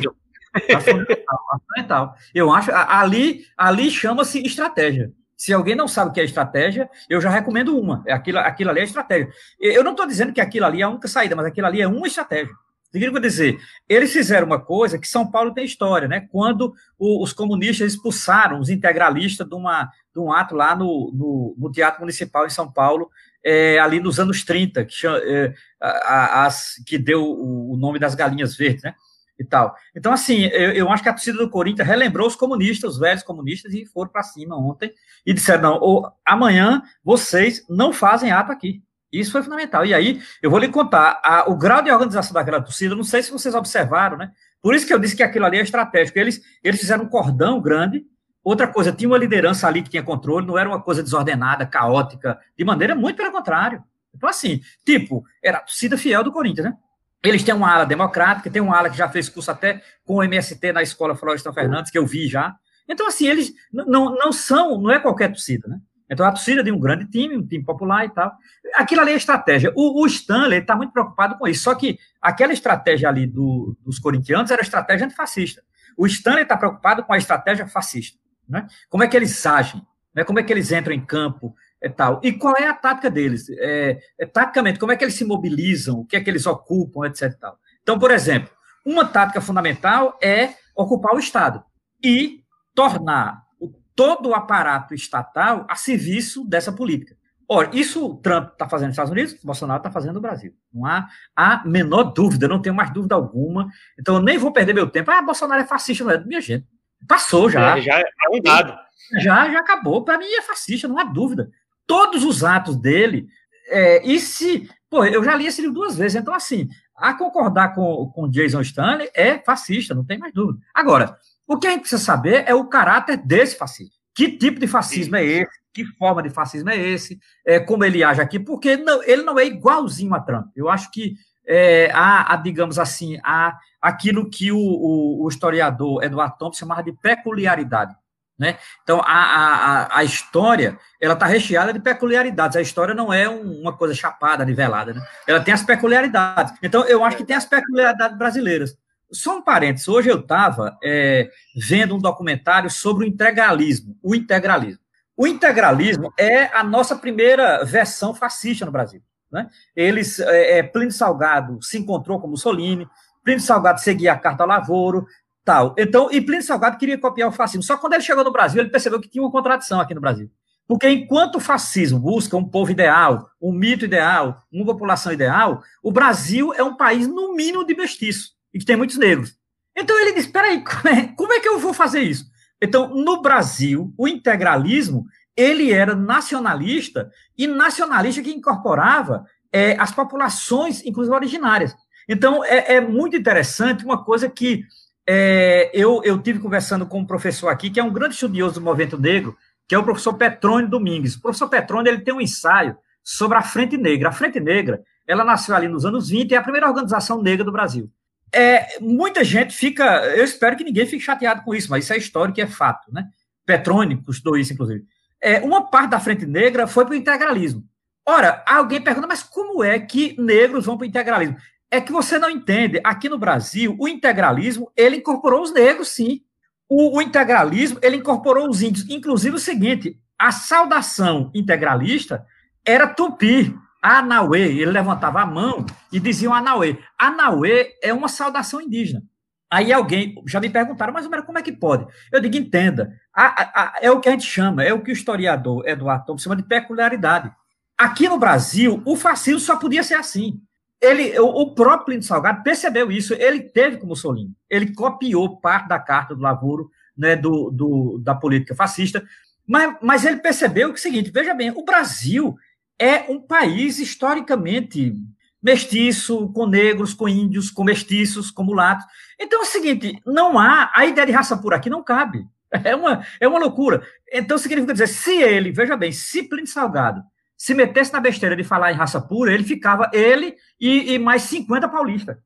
Acho fundamental, acho fundamental. Eu acho, ali, ali chama-se estratégia. Se alguém não sabe o que é estratégia, eu já recomendo uma. É aquilo, aquilo ali é estratégia. Eu não estou dizendo que aquilo ali é a única saída, mas aquilo ali é uma estratégia. Significa dizer, eles fizeram uma coisa que São Paulo tem história, né? Quando o, os comunistas expulsaram os integralistas de, uma, de um ato lá no, no, no Teatro Municipal em São Paulo, é, ali nos anos 30, que, é, as, que deu o, o, nome das galinhas verdes, né? E tal. Então, assim, eu, eu, acho que a torcida do Corinthians relembrou os comunistas, os velhos comunistas, e foram para cima ontem e disseram: não, ou, amanhã vocês não fazem ato aqui. Isso foi fundamental. E aí, eu vou lhe contar a, o grau de organização daquela torcida, não sei se vocês observaram, né? Por isso que eu disse que aquilo ali é estratégico. Eles, eles fizeram um cordão grande Outra coisa, tinha uma liderança ali que tinha controle, não era uma coisa desordenada, caótica, de maneira muito pelo contrário. Então, assim, tipo, era a torcida fiel do Corinthians, né? Eles têm uma ala democrática, tem uma ala que já fez curso até com o MST na escola Florestan Fernandes, que eu vi já. Então, assim, eles não, não são, não é qualquer torcida, né? Então, a torcida de um grande time, um time popular e tal. Aquilo ali é estratégia. O, o Stanley está muito preocupado com isso. Só que aquela estratégia ali do, dos corintianos era estratégia antifascista. O Stanley está preocupado com a estratégia fascista. Né? Como é que eles agem? Né? Como é que eles entram em campo? É tal. E qual é a tática deles? É, é, taticamente, como é que eles se mobilizam? O que é que eles ocupam, etc. Tal. Então, por exemplo, uma tática fundamental é ocupar o Estado e tornar o, todo o aparato estatal a serviço dessa política. Ora, isso o Trump está fazendo nos Estados Unidos, o Bolsonaro está fazendo no Brasil. Não há a menor dúvida, não tenho mais dúvida alguma. Então, eu nem vou perder meu tempo. Ah, Bolsonaro é fascista, não é? Minha gente, Passou já. É, já é um dado. Já, já acabou. Para mim é fascista, não há dúvida. Todos os atos dele. É, e se. Pô, eu já li esse livro duas vezes, então, assim, a concordar com, com Jason Stanley é fascista, não tem mais dúvida. Agora, o que a gente precisa saber é o caráter desse fascismo. Que tipo de fascismo Sim. é esse? Que forma de fascismo é esse? É, como ele age aqui? Porque não, ele não é igualzinho a Trump. Eu acho que é, a, a, digamos assim, a, aquilo que o, o, o historiador Eduardo Thompson chamava de peculiaridade. Né? Então, a, a, a história ela está recheada de peculiaridades. A história não é um, uma coisa chapada, nivelada. Né? Ela tem as peculiaridades. Então, eu acho que tem as peculiaridades brasileiras. Só um parênteses. Hoje eu estava é, vendo um documentário sobre o integralismo. O integralismo. O integralismo é a nossa primeira versão fascista no Brasil. Né? Eles, é, é, Plínio Salgado se encontrou com Mussolini, Plínio Salgado seguia a Carta Lavoro, Total. Então, e Plínio Salgado queria copiar o fascismo. Só quando ele chegou no Brasil, ele percebeu que tinha uma contradição aqui no Brasil. Porque enquanto o fascismo busca um povo ideal, um mito ideal, uma população ideal, o Brasil é um país, no mínimo, de mestiço, e que tem muitos negros. Então ele disse: peraí, como é, como é que eu vou fazer isso? Então, no Brasil, o integralismo ele era nacionalista e nacionalista que incorporava é, as populações, inclusive originárias. Então, é, é muito interessante uma coisa que é, eu, eu tive conversando com um professor aqui, que é um grande estudioso do movimento negro, que é o professor Petrônio Domingues. O professor Petrônio ele tem um ensaio sobre a Frente Negra. A Frente Negra, ela nasceu ali nos anos 20 e é a primeira organização negra do Brasil. É, muita gente fica, eu espero que ninguém fique chateado com isso, mas isso é histórico e é fato, né? Petrônio estudou isso, inclusive é, uma parte da Frente Negra foi para o integralismo. Ora, alguém pergunta, mas como é que negros vão para o integralismo? É que você não entende. Aqui no Brasil, o integralismo, ele incorporou os negros, sim. O, o integralismo, ele incorporou os índios. Inclusive o seguinte, a saudação integralista era tupi, Anauê. Ele levantava a mão e dizia Anauê. Anauê é uma saudação indígena. Aí alguém, já me perguntaram, mas como é que pode? Eu digo, entenda, a, a, é o que a gente chama, é o que o historiador Eduardo Tom chama de peculiaridade. Aqui no Brasil, o fascismo só podia ser assim. Ele, o, próprio Plínio Salgado percebeu isso, ele teve como Solinho, ele copiou parte da carta do Lavoro, né, do, do, da política fascista, mas, mas ele percebeu que é o seguinte, veja bem, o Brasil é um país historicamente mestiço, com negros, com índios, com mestiços, com mulatos. Então é o seguinte, não há, a ideia de raça pura aqui não cabe. É uma, é uma loucura. Então significa dizer, se ele, veja bem, se Plínio Salgado se metesse na besteira de falar em raça pura, ele ficava, ele e, e mais 50 paulistas.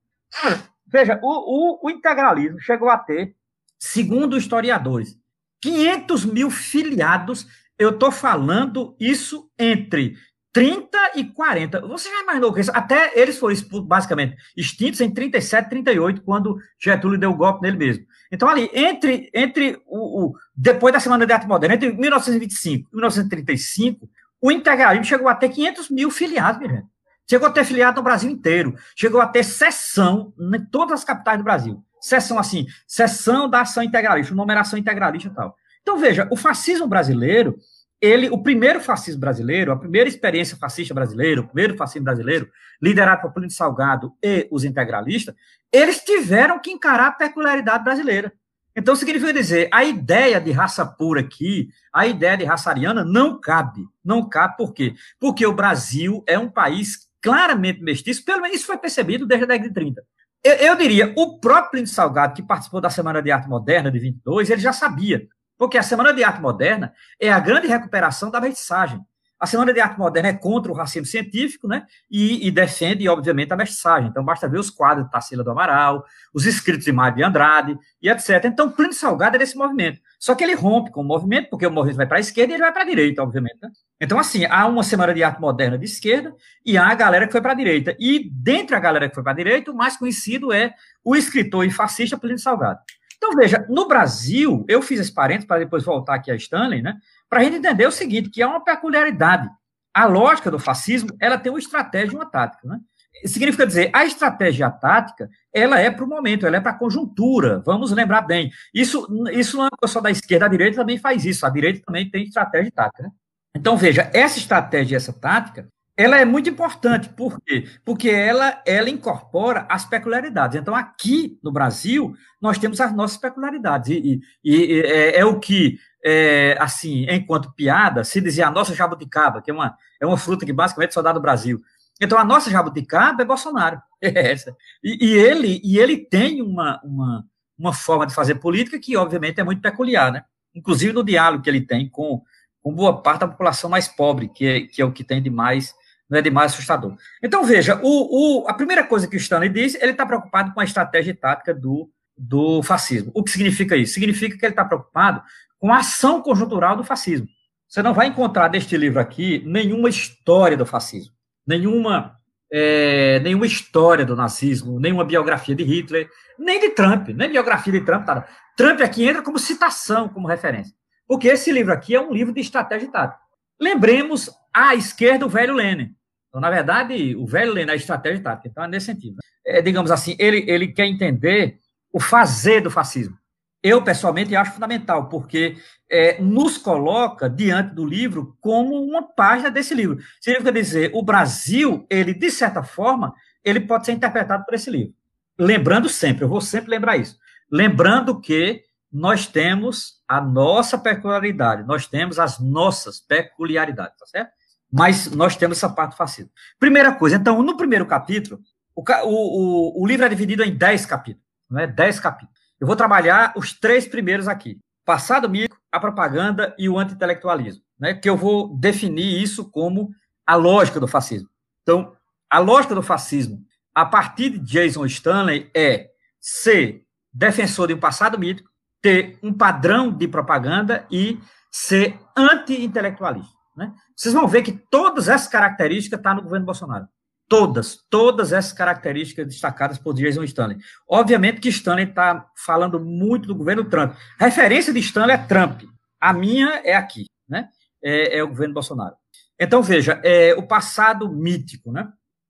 Veja, o, o, o integralismo chegou a ter, segundo historiadores, 500 mil filiados. Eu estou falando isso entre 30 e 40. Você já imaginou que isso? Até eles foram basicamente extintos em 37, 38, quando Getúlio deu o golpe nele mesmo. Então, ali, entre, entre o, o depois da Semana de Arte Moderna, entre 1925 e 1935, o integralismo chegou a ter 500 mil filiados, minha gente. Chegou a ter filiado no Brasil inteiro. Chegou a ter sessão em todas as capitais do Brasil. Sessão assim, sessão da ação integralista, numeração integralista e tal. Então, veja, o fascismo brasileiro, ele, o primeiro fascismo brasileiro, a primeira experiência fascista brasileira, o primeiro fascismo brasileiro, liderado por Plínio Salgado e os integralistas, eles tiveram que encarar a peculiaridade brasileira. Então, significa dizer, a ideia de raça pura aqui, a ideia de raça ariana, não cabe. Não cabe por quê? Porque o Brasil é um país claramente mestiço, pelo menos isso foi percebido desde a década de 30. Eu, eu diria, o próprio Plínio Salgado, que participou da Semana de Arte Moderna de 22, ele já sabia porque a Semana de Arte Moderna é a grande recuperação da mestiçagem. A Semana de Arte Moderna é contra o racismo científico, né? E, e defende, obviamente, a mestiçagem. Então, basta ver os quadros de Tarsila do Amaral, os escritos de Mário de Andrade e etc. Então, Plínio Salgado é desse movimento. Só que ele rompe com o movimento, porque o movimento vai para a esquerda e ele vai para a direita, obviamente. Né? Então, assim, há uma Semana de Arte Moderna de esquerda e há a galera que foi para a direita. E, dentre a galera que foi para a direita, o mais conhecido é o escritor e fascista Plínio Salgado. Então, veja, no Brasil, eu fiz esse parênteses para depois voltar aqui a Stanley, né? Para a gente entender o seguinte, que é uma peculiaridade. A lógica do fascismo, ela tem uma estratégia e uma tática, né? Significa dizer, a estratégia a tática, ela é para o momento, ela é para a conjuntura, vamos lembrar bem. Isso, isso não é só da esquerda, a direita também faz isso, a direita também tem estratégia e tática, né? Então, veja, essa estratégia e essa tática, ela é muito importante, por quê? Porque ela, ela incorpora as peculiaridades. Então, aqui no Brasil, nós temos as nossas peculiaridades, e, e, e é, é, o que, é, assim, enquanto piada, se dizia a nossa jabuticaba, que é uma, é uma fruta que basicamente só dá no Brasil. Então, a nossa jabuticaba é Bolsonaro. É essa. E, e, ele, e ele tem uma, uma, uma forma de fazer política que, obviamente, é muito peculiar, né? Inclusive no diálogo que ele tem com, com boa parte da população mais pobre, que é, que é o que tem de mais não é demais assustador. Então, veja, o, o, a primeira coisa que o Stanley diz, ele está preocupado com a estratégia e tática do, do fascismo. O que significa isso? Significa que ele está preocupado com a ação conjuntural do fascismo. Você não vai encontrar neste livro aqui nenhuma história do fascismo, nenhuma, é, nenhuma história do nazismo, nenhuma biografia de Hitler, nem de Trump, nem biografia de Trump. Tá? Trump aqui entra como citação, como referência. Porque esse livro aqui é um livro de estratégia e tática. Lembremos à esquerda o velho Lenin. Então, na verdade, o velho Lenin, a estratégia tática, então é nesse sentido. Né? É, digamos assim, ele, ele quer entender o fazer do fascismo. Eu, pessoalmente, acho fundamental, porque é, nos coloca diante do livro como uma página desse livro. Significa dizer, o Brasil, ele, de certa forma, ele pode ser interpretado por esse livro. Lembrando sempre, eu vou sempre lembrar isso. Lembrando que nós temos a nossa peculiaridade, nós temos as nossas peculiaridades, tá certo? Mas nós temos essa parte fascismo. Primeira coisa, então, no primeiro capítulo, o, o, o, livro é dividido em dez capítulos, é? Dez capítulos. Eu vou trabalhar os três primeiros aqui: passado mico, a propaganda e o anti-intelectualismo, né? Que eu vou definir isso como a lógica do fascismo. Então, a lógica do fascismo, a partir de Jason Stanley, é ser defensor de um passado mítico, ter um padrão de propaganda e ser anti-intelectualista. Né? Vocês vão ver que todas essas características estão tá no governo Bolsonaro. Todas, todas essas características destacadas por Jason Stanley. Obviamente que Stanley está falando muito do governo Trump. A referência de Stanley é Trump. A minha é aqui, né? É, é o governo Bolsonaro. Então, veja, é, o passado mítico, né?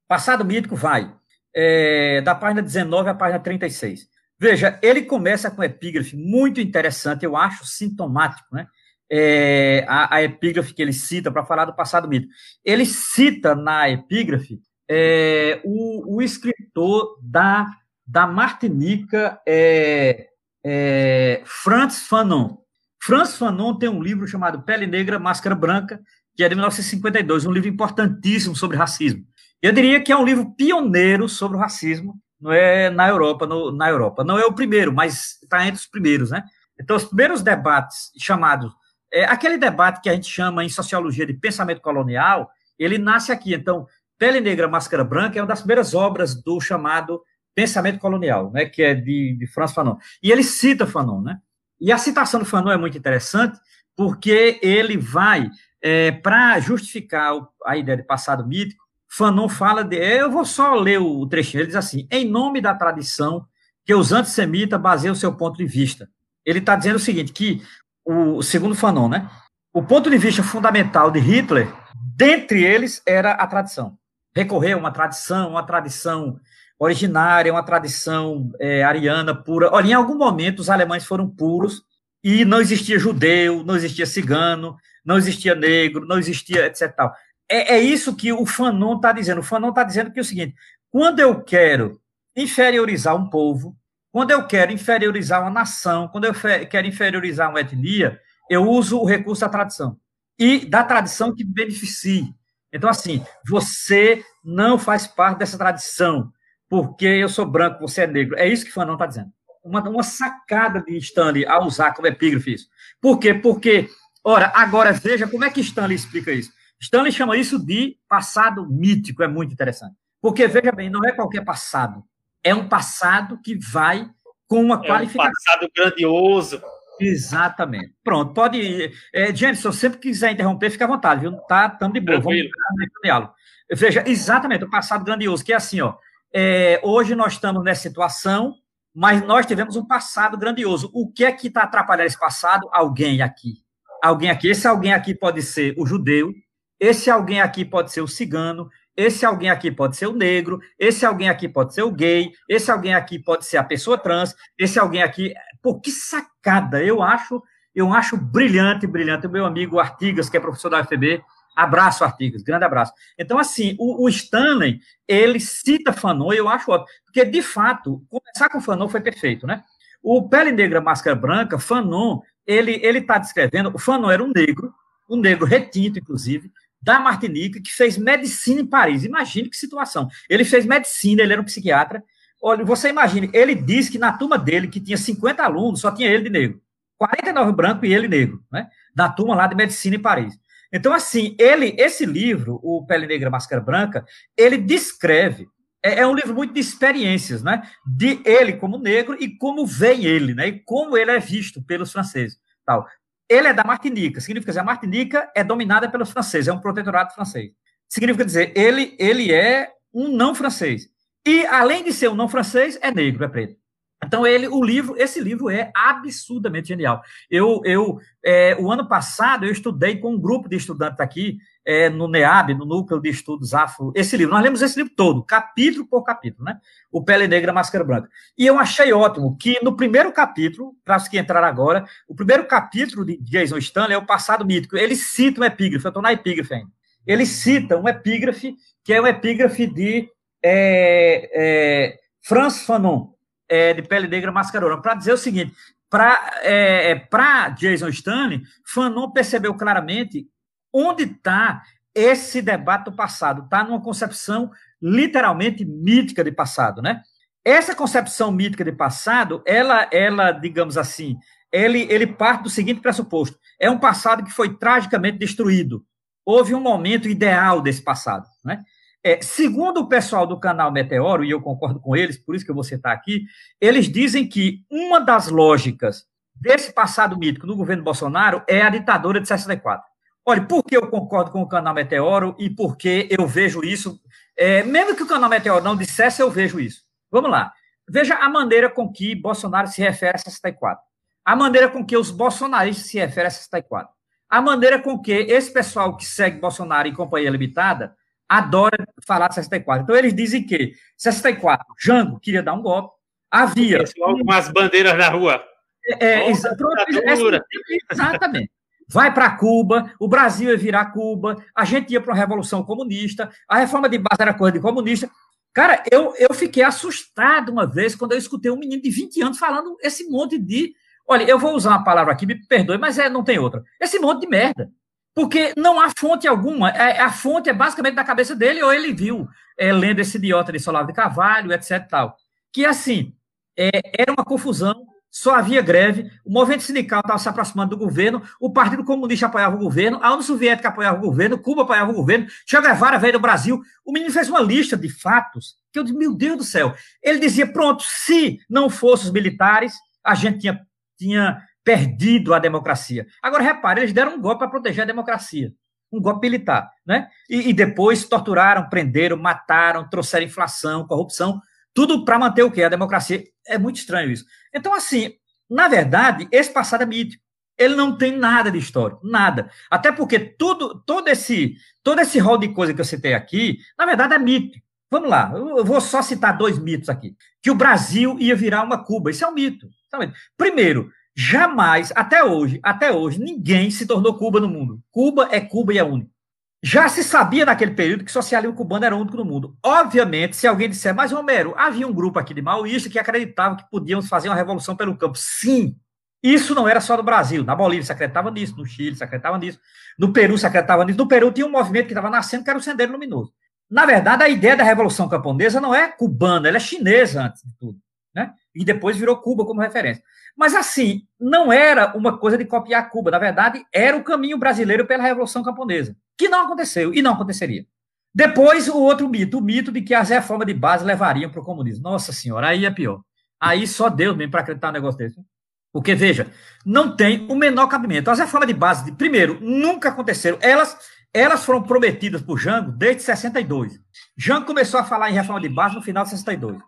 Passado mítico vai é, da página 19 à página 36. Veja, ele começa com um epígrafe muito interessante, eu acho sintomático, né? É, a, a, epígrafe que ele cita para falar do passado mito. Ele cita na epígrafe é, o, o, escritor da, da Martinica, é, é, Franz Fanon. Franz Fanon tem um livro chamado Pele Negra, Máscara Branca, que é de 1952, um livro importantíssimo sobre racismo. Eu diria que é um livro pioneiro sobre o racismo, não é na Europa, no, na Europa. Não é o primeiro, mas está entre os primeiros, né? Então, os primeiros debates chamados, é, aquele debate que a gente chama em sociologia de pensamento colonial, ele nasce aqui. Então, Pele Negra, Máscara Branca é uma das primeiras obras do chamado pensamento colonial, né? Que é de, de Franz Fanon. E ele cita Fanon, né? E a citação do Fanon é muito interessante, porque ele vai, é, para justificar a ideia de passado mítico, Fanon fala de. Eu vou só ler o trechinho. Ele diz assim: em nome da tradição que os antissemitas baseiam seu ponto de vista. Ele está dizendo o seguinte: que, o, segundo Fanon, né? O ponto de vista fundamental de Hitler, dentre eles, era a tradição. Recorrer a uma tradição, uma tradição originária, uma tradição é, ariana pura. Olha, em algum momento os alemães foram puros e não existia judeu, não existia cigano, não existia negro, não existia etc. Tal é, é isso que o Fanon está dizendo. O Fanon está dizendo que é o seguinte: quando eu quero inferiorizar um povo, quando eu quero inferiorizar uma nação, quando eu quero inferiorizar uma etnia, eu uso o recurso da tradição. E da tradição que beneficie. Então, assim, você não faz parte dessa tradição, porque eu sou branco, você é negro. É isso que Fanon está dizendo. Uma, uma sacada de Stanley a usar como epígrafe isso. Por quê? Porque, ora, agora veja como é que Stanley explica isso. Stanley chama isso de passado mítico, é muito interessante. Porque, veja bem, não é qualquer passado. É um passado que vai com uma é qualificação. Um passado grandioso. Exatamente. Pronto, pode ir. É, eu sempre quiser interromper, fica à vontade, viu? Tá, estamos de boa. Tranquilo. Vamos diálogo. Veja, exatamente, o passado grandioso, que é assim, ó. É, hoje nós estamos nessa situação, mas nós tivemos um passado grandioso. O que é que está atrapalhando esse passado? Alguém aqui. Alguém aqui. Esse alguém aqui pode ser o judeu, esse alguém aqui pode ser o cigano, esse alguém aqui pode ser o negro, esse alguém aqui pode ser o gay, esse alguém aqui pode ser a pessoa trans, esse alguém aqui. Pô, que sacada! Eu acho, eu acho brilhante, brilhante. O meu amigo Artigas, que é professor da UFB, abraço, Artigas, grande abraço. Então, assim, o, o Stanley, ele cita Fanon, eu acho ótimo, porque, de fato, começar com Fanon foi perfeito, né? O Pele Negra, Máscara Branca, Fanon, ele está descrevendo, o Fanon era um negro, um negro retinto, inclusive, da Martinica, que fez medicina em Paris. Imagine que situação. Ele fez medicina, ele era um psiquiatra. Olha, você imagine, ele disse que na turma dele, que tinha 50 alunos, só tinha ele de negro. 49 branco e ele negro, né? Na turma lá de medicina em Paris. Então, assim, ele, esse livro, o Pele Negra Máscara Branca, ele descreve, é, é, um livro muito de experiências, né? De ele como negro e como vem ele, né? E como ele é visto pelos franceses. Tal. Ele é da Martinica, significa dizer, a Martinica é dominada pelos franceses, é um protetorado francês. Significa dizer, ele, ele é um não francês. E, além de ser um não francês, é negro, é preto. Então, ele, o livro, esse livro é absurdamente genial. Eu, eu é, o ano passado, eu estudei com um grupo de estudantes aqui, é, no NEAB, no Núcleo de Estudos Afro, esse livro. Nós lemos esse livro todo, capítulo por capítulo, né? O Pele Negra, Máscara Branca. E eu achei ótimo que no primeiro capítulo, para os que entraram agora, o primeiro capítulo de Jason Stanley é o passado mítico. Ele cita um epígrafe, eu estou na epígrafe ainda. Ele cita um epígrafe, que é um epígrafe de é, é, Franz Fanon, é, de Pele Negra, Máscara Branca, para dizer o seguinte, para é, é Jason Stanley, Fanon percebeu claramente onde está esse debate do passado. Está numa concepção literalmente mítica de passado, né? Essa concepção mítica de passado, ela, ela digamos assim, ele, ele parte do seguinte pressuposto: é um passado que foi tragicamente destruído. Houve um momento ideal desse passado, né? É, segundo o pessoal do canal Meteoro, e eu concordo com eles, por isso que eu vou citar aqui, eles dizem que uma das lógicas desse passado mítico do governo Bolsonaro é a ditadura de 64. Olha, por que eu concordo com o canal Meteoro e por que eu vejo isso? É, mesmo que o canal Meteoro não dissesse, eu vejo isso. Vamos lá. Veja a maneira com que Bolsonaro se refere a 64. A maneira com que os bolsonaristas se referem a 64. A maneira com que esse pessoal que segue Bolsonaro em companhia limitada adora falar de 64. Então, eles dizem que 64, Jango queria dar um golpe, havia... Algumas bandeiras na rua. É, é, exatamente vai para Cuba, o Brasil ia virar Cuba, a gente ia para uma revolução comunista, a reforma de base era coisa de comunista. Cara, eu, eu fiquei assustado uma vez quando eu escutei um menino de 20 anos falando esse monte de. Olha, eu vou usar uma palavra aqui, me perdoe, mas é, não tem outra. Esse monte de merda. Porque não há fonte alguma. É, a fonte é basicamente da cabeça dele, ou ele viu é, lendo esse idiota de Solavo de Carvalho, etc. Tal. Que assim, é, era uma confusão só havia greve, o movimento sindical estava se aproximando do governo, o Partido Comunista apoiava o governo, a União Soviética apoiava o governo, Cuba apoiava o governo, Che Guevara veio do Brasil. O menino fez uma lista de fatos que eu disse, meu Deus do céu. Ele dizia, pronto, se não fossem os militares, a gente tinha, tinha perdido a democracia. Agora, repare, eles deram um golpe para proteger a democracia. Um golpe militar, né? E, e depois torturaram, prenderam, mataram, trouxeram inflação, corrupção, tudo para manter o quê? A democracia. É muito estranho isso. Então, assim, na verdade, esse passado é mítico. Ele não tem nada de histórico, nada. Até porque tudo, todo esse, todo esse rol de coisa que eu citei aqui, na verdade, é mito. Vamos lá, eu vou só citar dois mitos aqui. Que o Brasil ia virar uma Cuba. Isso é um mito. Primeiro, jamais, até hoje, até hoje, ninguém se tornou Cuba no mundo. Cuba é Cuba e é único. Já se sabia naquele período que socialismo cubano era único no mundo. Obviamente, se alguém disser, mas Romero, havia um grupo aqui de maoístas que acreditavam que podíamos fazer uma revolução pelo campo. Sim, isso não era só no Brasil. Na Bolívia se acreditava nisso, no Chile se acreditava nisso, no Peru se acreditava nisso. No Peru tinha um movimento que estava nascendo que era o Sendeiro Luminoso. Na verdade, a ideia da Revolução Camponesa não é cubana, ela é chinesa antes de tudo. Né? E depois virou Cuba como referência. Mas assim, não era uma coisa de copiar Cuba, na verdade, era o caminho brasileiro pela Revolução Camponesa, que não aconteceu e não aconteceria. Depois, o outro mito, o mito de que as reformas de base levariam para o comunismo. Nossa senhora, aí é pior. Aí só Deus mesmo para acreditar um negócio desse. Porque, veja, não tem o menor cabimento. As reformas de base, primeiro, nunca aconteceram. Elas, elas foram prometidas por Jango desde 62. Jango começou a falar em reforma de base no final de 62.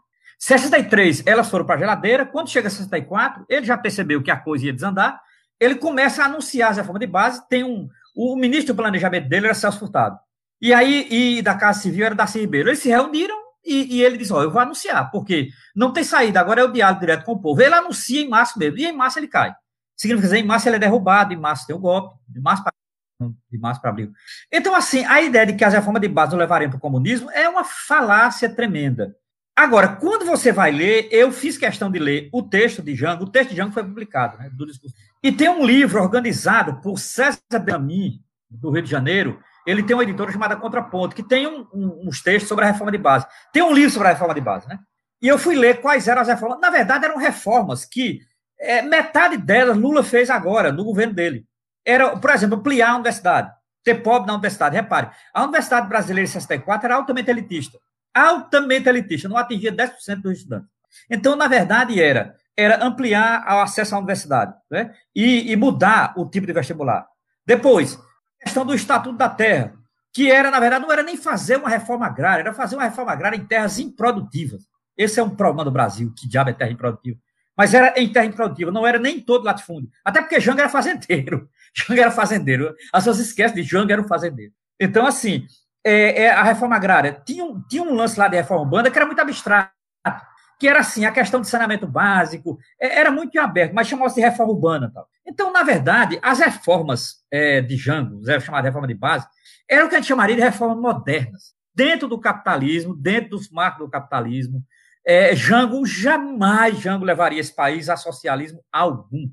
63, elas foram para a geladeira. Quando chega a 64, ele já percebeu que a coisa ia desandar. Ele começa a anunciar as reformas de base. Tem um. O ministro do planejamento dele era Celso Furtado. E aí, e da Casa Civil era Darcy Ribeiro. Eles se reuniram e, e ele disse: Ó, oh, eu vou anunciar, porque não tem saída, agora é o diálogo direto com o povo. Ele anuncia em março mesmo, e em março ele cai. Significa dizer, em março ele é derrubado, em março tem o golpe, de março para de março para abril. Então, assim, a ideia de que as reformas de base não levariam para o comunismo é uma falácia tremenda. Agora, quando você vai ler, eu fiz questão de ler o texto de Jango, o texto de Jango foi publicado, né, do discurso. E tem um livro organizado por César Benjamin, do Rio de Janeiro, ele tem uma editora chamada Contraponto, que tem um, um, uns textos sobre a reforma de base. Tem um livro sobre a reforma de base, né? E eu fui ler quais eram as reformas. Na verdade, eram reformas que é, metade delas Lula fez agora, no governo dele. Era, por exemplo, ampliar a universidade, ter pobre na universidade. Repare, a Universidade Brasileira em 64 era altamente elitista altamente elitista, não atingia 10% dos estudantes. Então, na verdade, era, era ampliar o acesso à universidade né? e, e mudar o tipo de vestibular. Depois, a questão do Estatuto da Terra, que era, na verdade, não era nem fazer uma reforma agrária, era fazer uma reforma agrária em terras improdutivas. Esse é um problema do Brasil, que diabo é terra improdutiva. Mas era em terra improdutiva, não era nem todo latifúndio. Até porque Jango era fazendeiro. Jango era fazendeiro. As pessoas esquecem de Jango era um fazendeiro. Então, assim, é, é, a reforma agrária tinha um, tinha um lance lá de reforma urbana que era muito abstrato, que era assim, a questão de saneamento básico, é, era muito aberto, mas chamava-se de reforma urbana. Tal. Então, na verdade, as reformas é, de Jango, chamadas reforma de base, eram o que a gente chamaria de reformas modernas. Dentro do capitalismo, dentro dos marcos do capitalismo, é, Jango jamais Jango levaria esse país a socialismo algum.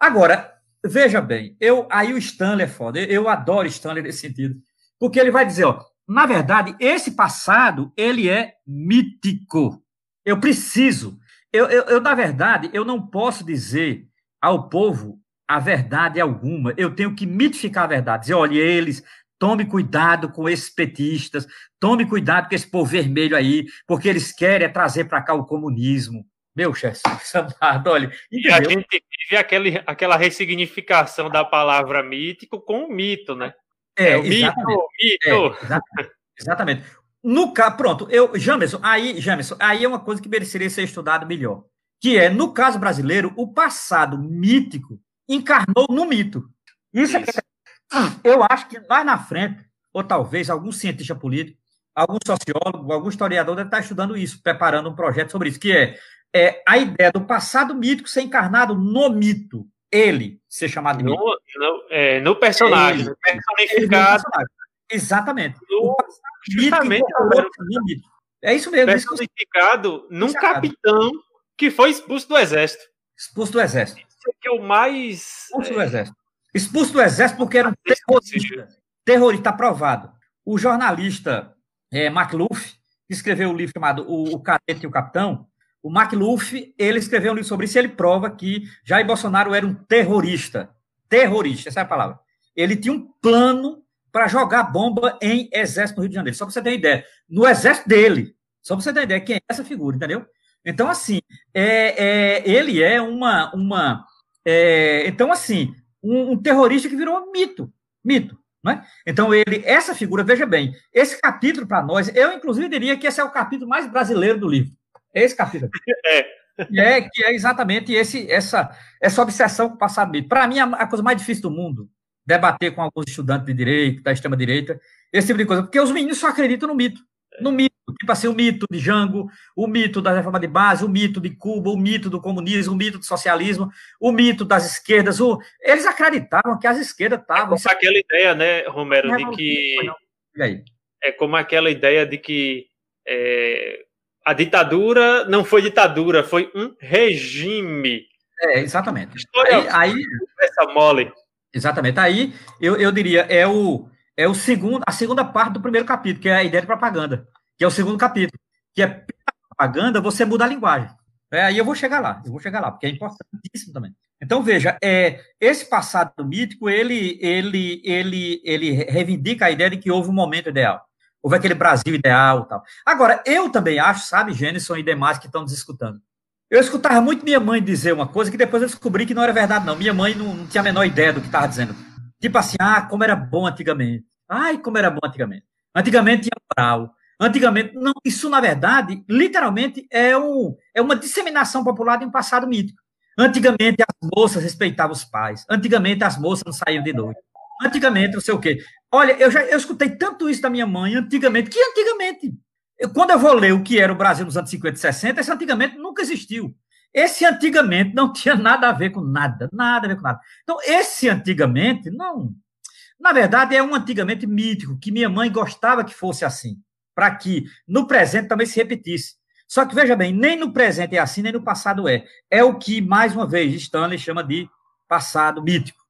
Agora, veja bem, eu aí o Stanley é foda. Eu, eu adoro Stanley nesse sentido, porque ele vai dizer, ó, na verdade, esse passado ele é mítico. Eu preciso. Eu, eu, eu, na verdade, eu não posso dizer ao povo a verdade alguma. Eu tenho que mitificar a verdade. Dizer, olha, eles Tome cuidado com esses petistas, tome cuidado com esse povo vermelho aí, porque eles querem é trazer para cá o comunismo. Meu chefe, amado, olha. E a gente vive aquele, aquela ressignificação da palavra mítico com o mito, né? É, é o mito, mito. É, exatamente. exatamente. No caso, pronto, eu, Jamerson, aí, Jamerson, aí é uma coisa que mereceria ser estudado melhor. Que é, no caso brasileiro, o passado mítico encarnou no mito. Isso, Isso. é eu acho que mais na frente, ou talvez algum cientista político, algum sociólogo, algum historiador deve estar estudando isso, preparando um projeto sobre isso, que é, é a ideia do passado mítico ser encarnado no mito. Ele ser chamado de. No, no, é, no personagem, ele, personificado. Exatamente. No, justamente, mito. É isso mesmo. Personificado num capitão que foi expulso do exército. Expulso do exército. Isso é que é o mais. Expulso é... do exército. Expulso do exército porque era um terrorista. Terrorista aprovado. O jornalista é, McLuff, escreveu um livro chamado O, o Cadete e o Capitão, o McLuff, ele escreveu um livro sobre isso ele prova que Jair Bolsonaro era um terrorista. Terrorista, essa é a palavra. Ele tinha um plano para jogar bomba em exército no Rio de Janeiro. Só para você ter uma ideia. No exército dele. Só para você ter uma ideia quem é essa figura, entendeu? Então, assim, é, é, ele é uma. uma é, então, assim, um, um terrorista que virou um mito, mito. Né? Então, ele, essa figura, veja bem, esse capítulo para nós, eu inclusive diria que esse é o capítulo mais brasileiro do livro. É esse capítulo. É. Que é, que é exatamente esse, essa, essa obsessão com o passado mito. Para mim, a, a coisa mais difícil do mundo, debater com alguns estudantes de direito, da extrema-direita, esse tipo de coisa, porque os meninos só acreditam no mito. No mito, tipo assim, o mito de Jango, o mito da reforma de base, o mito de Cuba, o mito do comunismo, o mito do socialismo, o mito das esquerdas. O... Eles acreditavam que as esquerdas estavam. É como aquela ideia, né, Romero, de que. É como aquela ideia de que é, a ditadura não foi ditadura, foi um regime. É, exatamente. História aí, aí essa mole. Exatamente. Aí eu, eu diria, é o é o segundo, a segunda parte do primeiro capítulo, que é a ideia de propaganda, que é o segundo capítulo, que é propaganda, você muda a linguagem. É, aí eu vou chegar lá, eu vou chegar lá, porque é importantíssimo também. Então veja, é, esse passado mítico ele, ele, ele, ele reivindica a ideia de que houve um momento ideal, houve aquele Brasil ideal, tal. Agora eu também acho, sabe, Gênesis e demais que estão nos escutando. Eu escutava muito minha mãe dizer uma coisa que depois eu descobri que não era verdade, não. Minha mãe não, não tinha a menor ideia do que estava dizendo. Tipo assim, ah, como era bom antigamente. Ai, como era bom antigamente. Antigamente tinha moral. Antigamente, não, isso na verdade, literalmente, é, um, é uma disseminação popular de um passado mítico. Antigamente as moças respeitavam os pais. Antigamente as moças não saíam de noite. Antigamente, não sei o quê. Olha, eu já eu escutei tanto isso da minha mãe antigamente, que antigamente. Eu, quando eu vou ler o que era o Brasil nos anos 50 e 60, esse antigamente nunca existiu. Esse antigamente não tinha nada a ver com nada, nada a ver com nada. Então, esse antigamente, não. Na verdade, é um antigamente mítico, que minha mãe gostava que fosse assim, para que no presente também se repetisse. Só que, veja bem, nem no presente é assim, nem no passado é. É o que, mais uma vez, Stanley chama de passado mítico.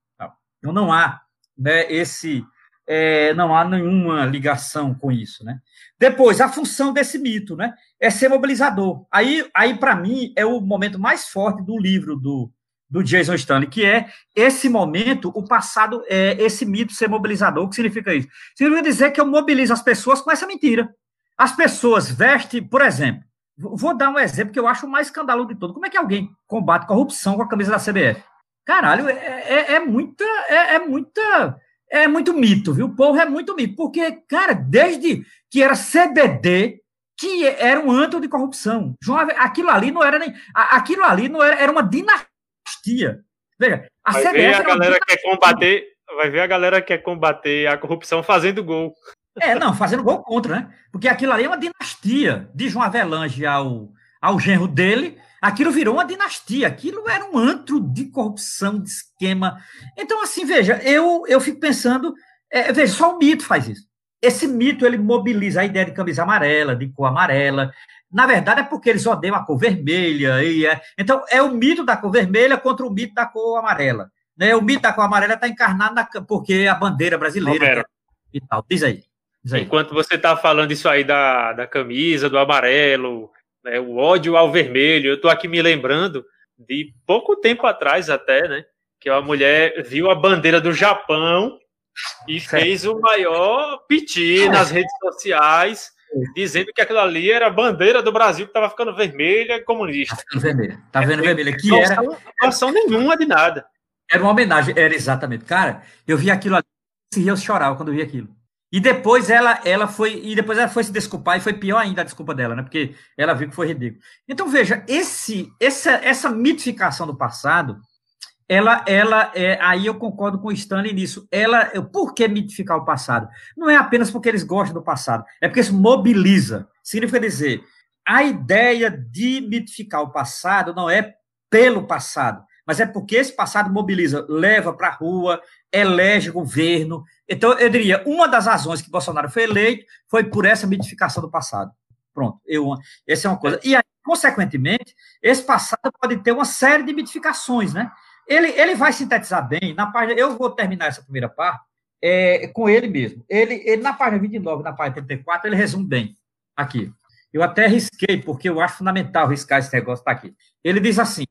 Então, não há né, esse. É, não há nenhuma ligação com isso, né? Depois, a função desse mito, né? É ser mobilizador. Aí, aí para mim, é o momento mais forte do livro do, do Jason Stanley, que é esse momento, o passado, é esse mito ser mobilizador. O que significa isso? Significa dizer que eu mobilizo as pessoas com essa mentira. As pessoas vestem, por exemplo, vou dar um exemplo que eu acho o mais escandaloso de todo. Como é que alguém combate corrupção com a camisa da CBF? Caralho, é, é, é muita, é, é muita é muito mito, viu? O povo é muito mito. Porque, cara, desde que era CBD, que era um antro de corrupção. João, aquilo ali não era nem. Aquilo ali não era, era uma dinastia. Veja, a vai ver a galera quer combater, vai ver a galera quer combater a corrupção fazendo gol. É, não, fazendo gol contra, né? Porque aquilo ali é uma dinastia. De João Avelange ao, ao genro dele, aquilo virou uma dinastia. Aquilo era um antro de corrupção, de esquema. Então, assim, veja, eu, eu fico pensando, é, veja, só o mito faz isso. Esse mito ele mobiliza a ideia de camisa amarela, de cor amarela. Na verdade, é porque eles odeiam a cor vermelha. E é... Então, é o mito da cor vermelha contra o mito da cor amarela. Né? O mito da cor amarela está encarnado na... porque a bandeira brasileira. E tal. Diz aí. Diz aí. Enquanto você está falando isso aí da, da camisa, do amarelo, né, o ódio ao vermelho, eu estou aqui me lembrando de pouco tempo atrás até, né? Que uma mulher viu a bandeira do Japão e fez o maior piti nas redes sociais, dizendo que aquilo ali era a bandeira do Brasil que estava ficando vermelha e comunista. Tá ficando vermelha. Tá vendo vermelha? Que era. Não nenhuma de nada. Era uma homenagem, era exatamente. Cara, eu vi aquilo ali, eu chorava quando eu vi aquilo. E depois ela, ela foi, e depois ela foi se desculpar, e foi pior ainda a desculpa dela, né? Porque ela viu que foi ridículo. Então, veja, esse, essa, essa mitificação do passado, ela, ela é, aí eu concordo com o Stanley nisso. Ela, por que mitificar o passado? Não é apenas porque eles gostam do passado, é porque isso mobiliza. Significa dizer, a ideia de mitificar o passado não é pelo passado, mas é porque esse passado mobiliza, leva para a rua, elege governo. Então, eu diria, uma das razões que Bolsonaro foi eleito foi por essa mitificação do passado. Pronto, eu, essa é uma coisa. E aí, consequentemente, esse passado pode ter uma série de mitificações, né? Ele, ele vai sintetizar bem na página. Eu vou terminar essa primeira parte é, com ele mesmo. Ele, ele, na página 29, na página 34, ele resume bem aqui. Eu até risquei, porque eu acho fundamental riscar esse negócio tá aqui. Ele diz assim: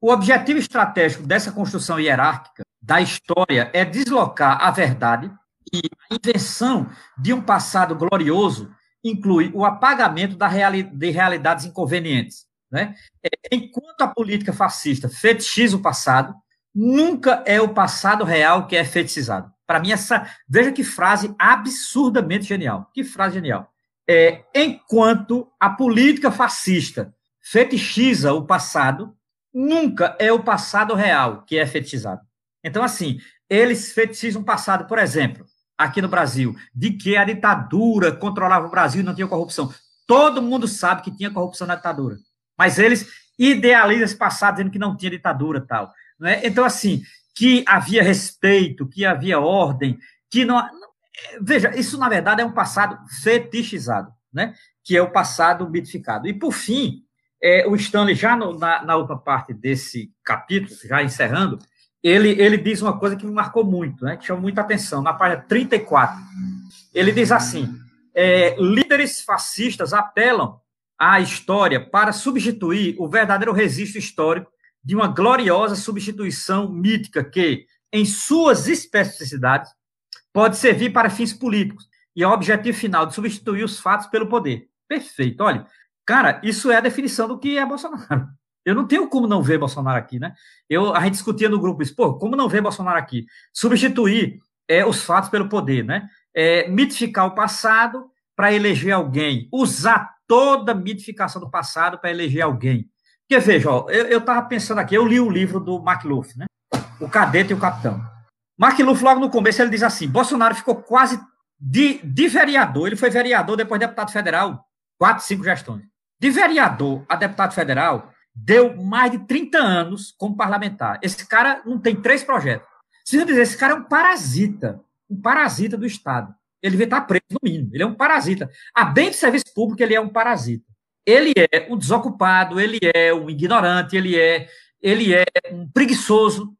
o objetivo estratégico dessa construção hierárquica da história é deslocar a verdade e a invenção de um passado glorioso inclui o apagamento reali de realidades inconvenientes. Né? É, enquanto a política fascista fetichiza o passado, nunca é o passado real que é fetichizado. Para mim, essa. Veja que frase absurdamente genial. Que frase genial. É, enquanto a política fascista fetichiza o passado, nunca é o passado real que é fetichizado. Então, assim, eles fetichizam passado, por exemplo, aqui no Brasil, de que a ditadura controlava o Brasil e não tinha corrupção. Todo mundo sabe que tinha corrupção na ditadura. Mas eles idealizam esse passado dizendo que não tinha ditadura tal. Né? Então, assim, que havia respeito, que havia ordem, que não. Veja, isso na verdade é um passado fetichizado, né? que é o passado mitificado. E, por fim, é, o Stanley, já no, na, na outra parte desse capítulo, já encerrando, ele, ele diz uma coisa que me marcou muito, né? que chamou muita atenção, na página 34. Ele diz assim: é, líderes fascistas apelam à história para substituir o verdadeiro registro histórico de uma gloriosa substituição mítica que, em suas especificidades, pode servir para fins políticos e é o objetivo final de substituir os fatos pelo poder. Perfeito. Olha, cara, isso é a definição do que é Bolsonaro. Eu não tenho como não ver Bolsonaro aqui, né? Eu, a gente discutia no grupo isso, pô, como não ver Bolsonaro aqui? Substituir é, os fatos pelo poder, né? É, mitificar o passado para eleger alguém, usar toda a mitificação do passado para eleger alguém. Porque, veja, ó, eu estava pensando aqui, eu li o livro do McLuff, né? O Cadete e o Capitão. McLuff, logo no começo, ele diz assim: Bolsonaro ficou quase de, de vereador, ele foi vereador, depois deputado federal, quatro, cinco gestões. De vereador a deputado federal, deu mais de 30 anos como parlamentar. Esse cara não tem três projetos. Se eu dizer, esse cara é um parasita, um parasita do Estado. Ele devia estar preso, no mínimo. Ele é um parasita. A bem de serviço público, ele é um parasita. Ele é um desocupado, ele é um ignorante, ele é, ele é um preguiçoso.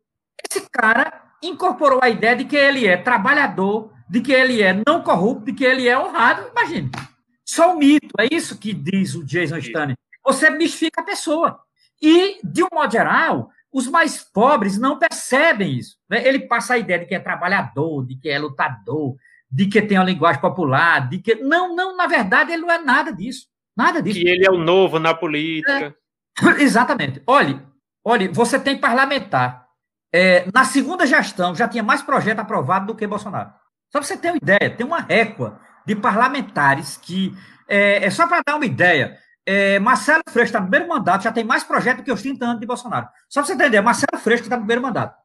Esse cara incorporou a ideia de que ele é trabalhador, de que ele é não corrupto, de que ele é honrado. Imagine. Só um mito. É isso que diz o Jason Stanley. Você mistifica a pessoa. E, de um modo geral, os mais pobres não percebem isso. Né? Ele passa a ideia de que é trabalhador, de que é lutador, de que tem uma linguagem popular, de que. Não, não, na verdade, ele não é nada disso. Nada disso. Que ele é o novo na política. É, exatamente. Olhe, olhe, você tem parlamentar. É, na segunda gestão já tinha mais projeto aprovado do que Bolsonaro. Só para você ter uma ideia, tem uma récua de parlamentares que É, é só para dar uma ideia. É, Marcelo Freixo está no primeiro mandato, já tem mais projeto do que os 30 anos de Bolsonaro. Só para você entender, Marcelo Freixo está no primeiro mandato.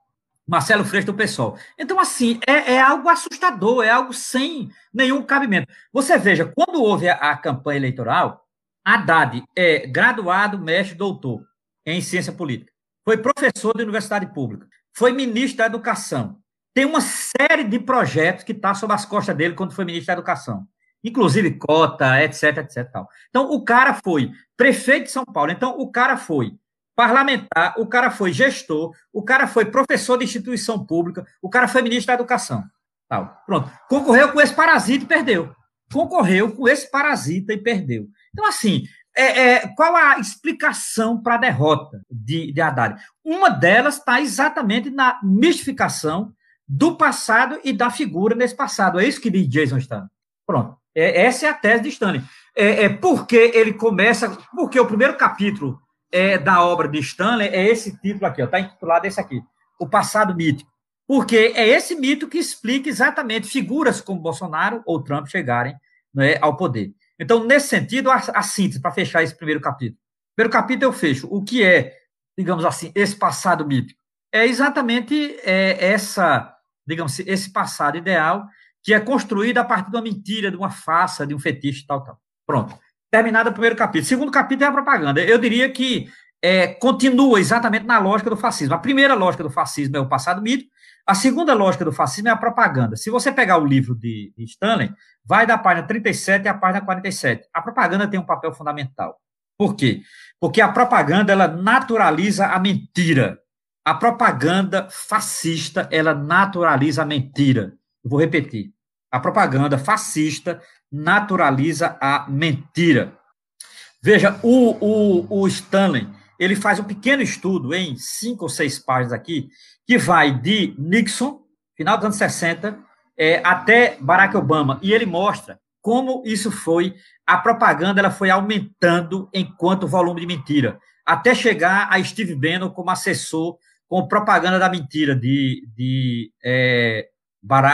Marcelo Freixo do PSOL. Então, assim, é, é, algo assustador, é algo sem nenhum cabimento. Você veja, quando houve a, a campanha eleitoral, Haddad é graduado, mestre, doutor em ciência política. Foi professor de universidade pública. Foi ministro da Educação. Tem uma série de projetos que está sob as costas dele quando foi ministro da Educação. Inclusive cota, etc, etc. Tal. Então, o cara foi prefeito de São Paulo. Então, o cara foi parlamentar, o cara foi gestor, o cara foi professor de instituição pública, o cara foi ministro da Educação. Tal. Pronto. Concorreu com esse parasita e perdeu. Concorreu com esse parasita e perdeu. Então, assim, é, é, qual a explicação para a derrota de, de Haddad? Uma delas está exatamente na mistificação do passado e da figura nesse passado. É isso que diz Jason Stanley. Pronto. É, essa é a tese de Stanley. É, é porque ele começa. Porque o primeiro capítulo é, da obra de Stanley é esse título aqui, está intitulado esse aqui: O Passado Mítico. Porque é esse mito que explica exatamente figuras como Bolsonaro ou Trump chegarem né, ao poder. Então, nesse sentido, a, a síntese, para fechar esse primeiro capítulo. Primeiro capítulo eu fecho. O que é, digamos assim, esse passado mítico? É exatamente é, essa, digamos assim, esse passado ideal que é construído a partir de uma mentira, de uma farsa, de um fetiche, tal, tal. Pronto. Terminado o primeiro capítulo. Segundo capítulo é a propaganda. Eu diria que é, continua exatamente na lógica do fascismo. A primeira lógica do fascismo é o passado mítico, a segunda lógica do fascismo é a propaganda. Se você pegar o livro de, de Stanley, vai da página 37 à página 47. A propaganda tem um papel fundamental. Por quê? Porque a propaganda ela naturaliza a mentira. A propaganda fascista ela naturaliza a mentira. Vou repetir. A propaganda fascista naturaliza a mentira. Veja, o, o, o Stanley ele faz um pequeno estudo em cinco ou seis páginas aqui, que vai de Nixon, final dos anos 60, é, até Barack Obama, e ele mostra como isso foi, a propaganda ela foi aumentando enquanto volume de mentira, até chegar a Steve Bannon como assessor com propaganda da mentira de, de é,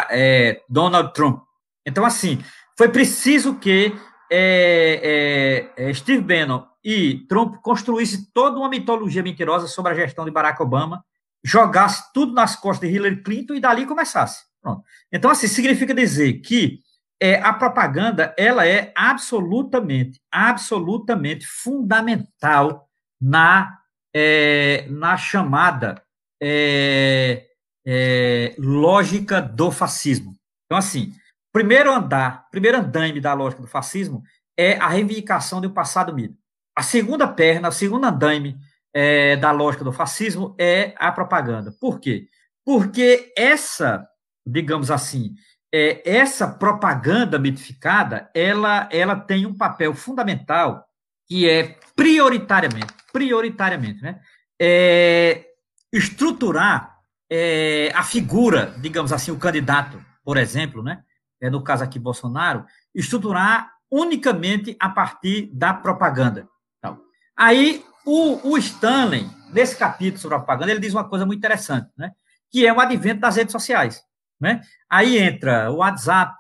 é, Donald Trump. Então, assim, foi preciso que é, é, é Steve Bannon e Trump construísse toda uma mitologia mentirosa sobre a gestão de Barack Obama, jogasse tudo nas costas de Hillary Clinton e dali começasse. Pronto. Então, assim, significa dizer que é, a propaganda ela é absolutamente, absolutamente fundamental na, é, na chamada é, é, lógica do fascismo. Então, assim, primeiro andar, primeiro andaime da lógica do fascismo é a reivindicação de um passado mito. A segunda perna, a segunda andaime é, da lógica do fascismo é a propaganda. Por quê? Porque essa, digamos assim, é, essa propaganda mitificada, ela, ela tem um papel fundamental que é prioritariamente, prioritariamente, né, é, estruturar é, a figura, digamos assim, o candidato, por exemplo, né, é, no caso aqui Bolsonaro, estruturar unicamente a partir da propaganda. Então, aí o, o Stanley, nesse capítulo sobre a propaganda, ele diz uma coisa muito interessante, né? que é o advento das redes sociais. Né? Aí entra o WhatsApp,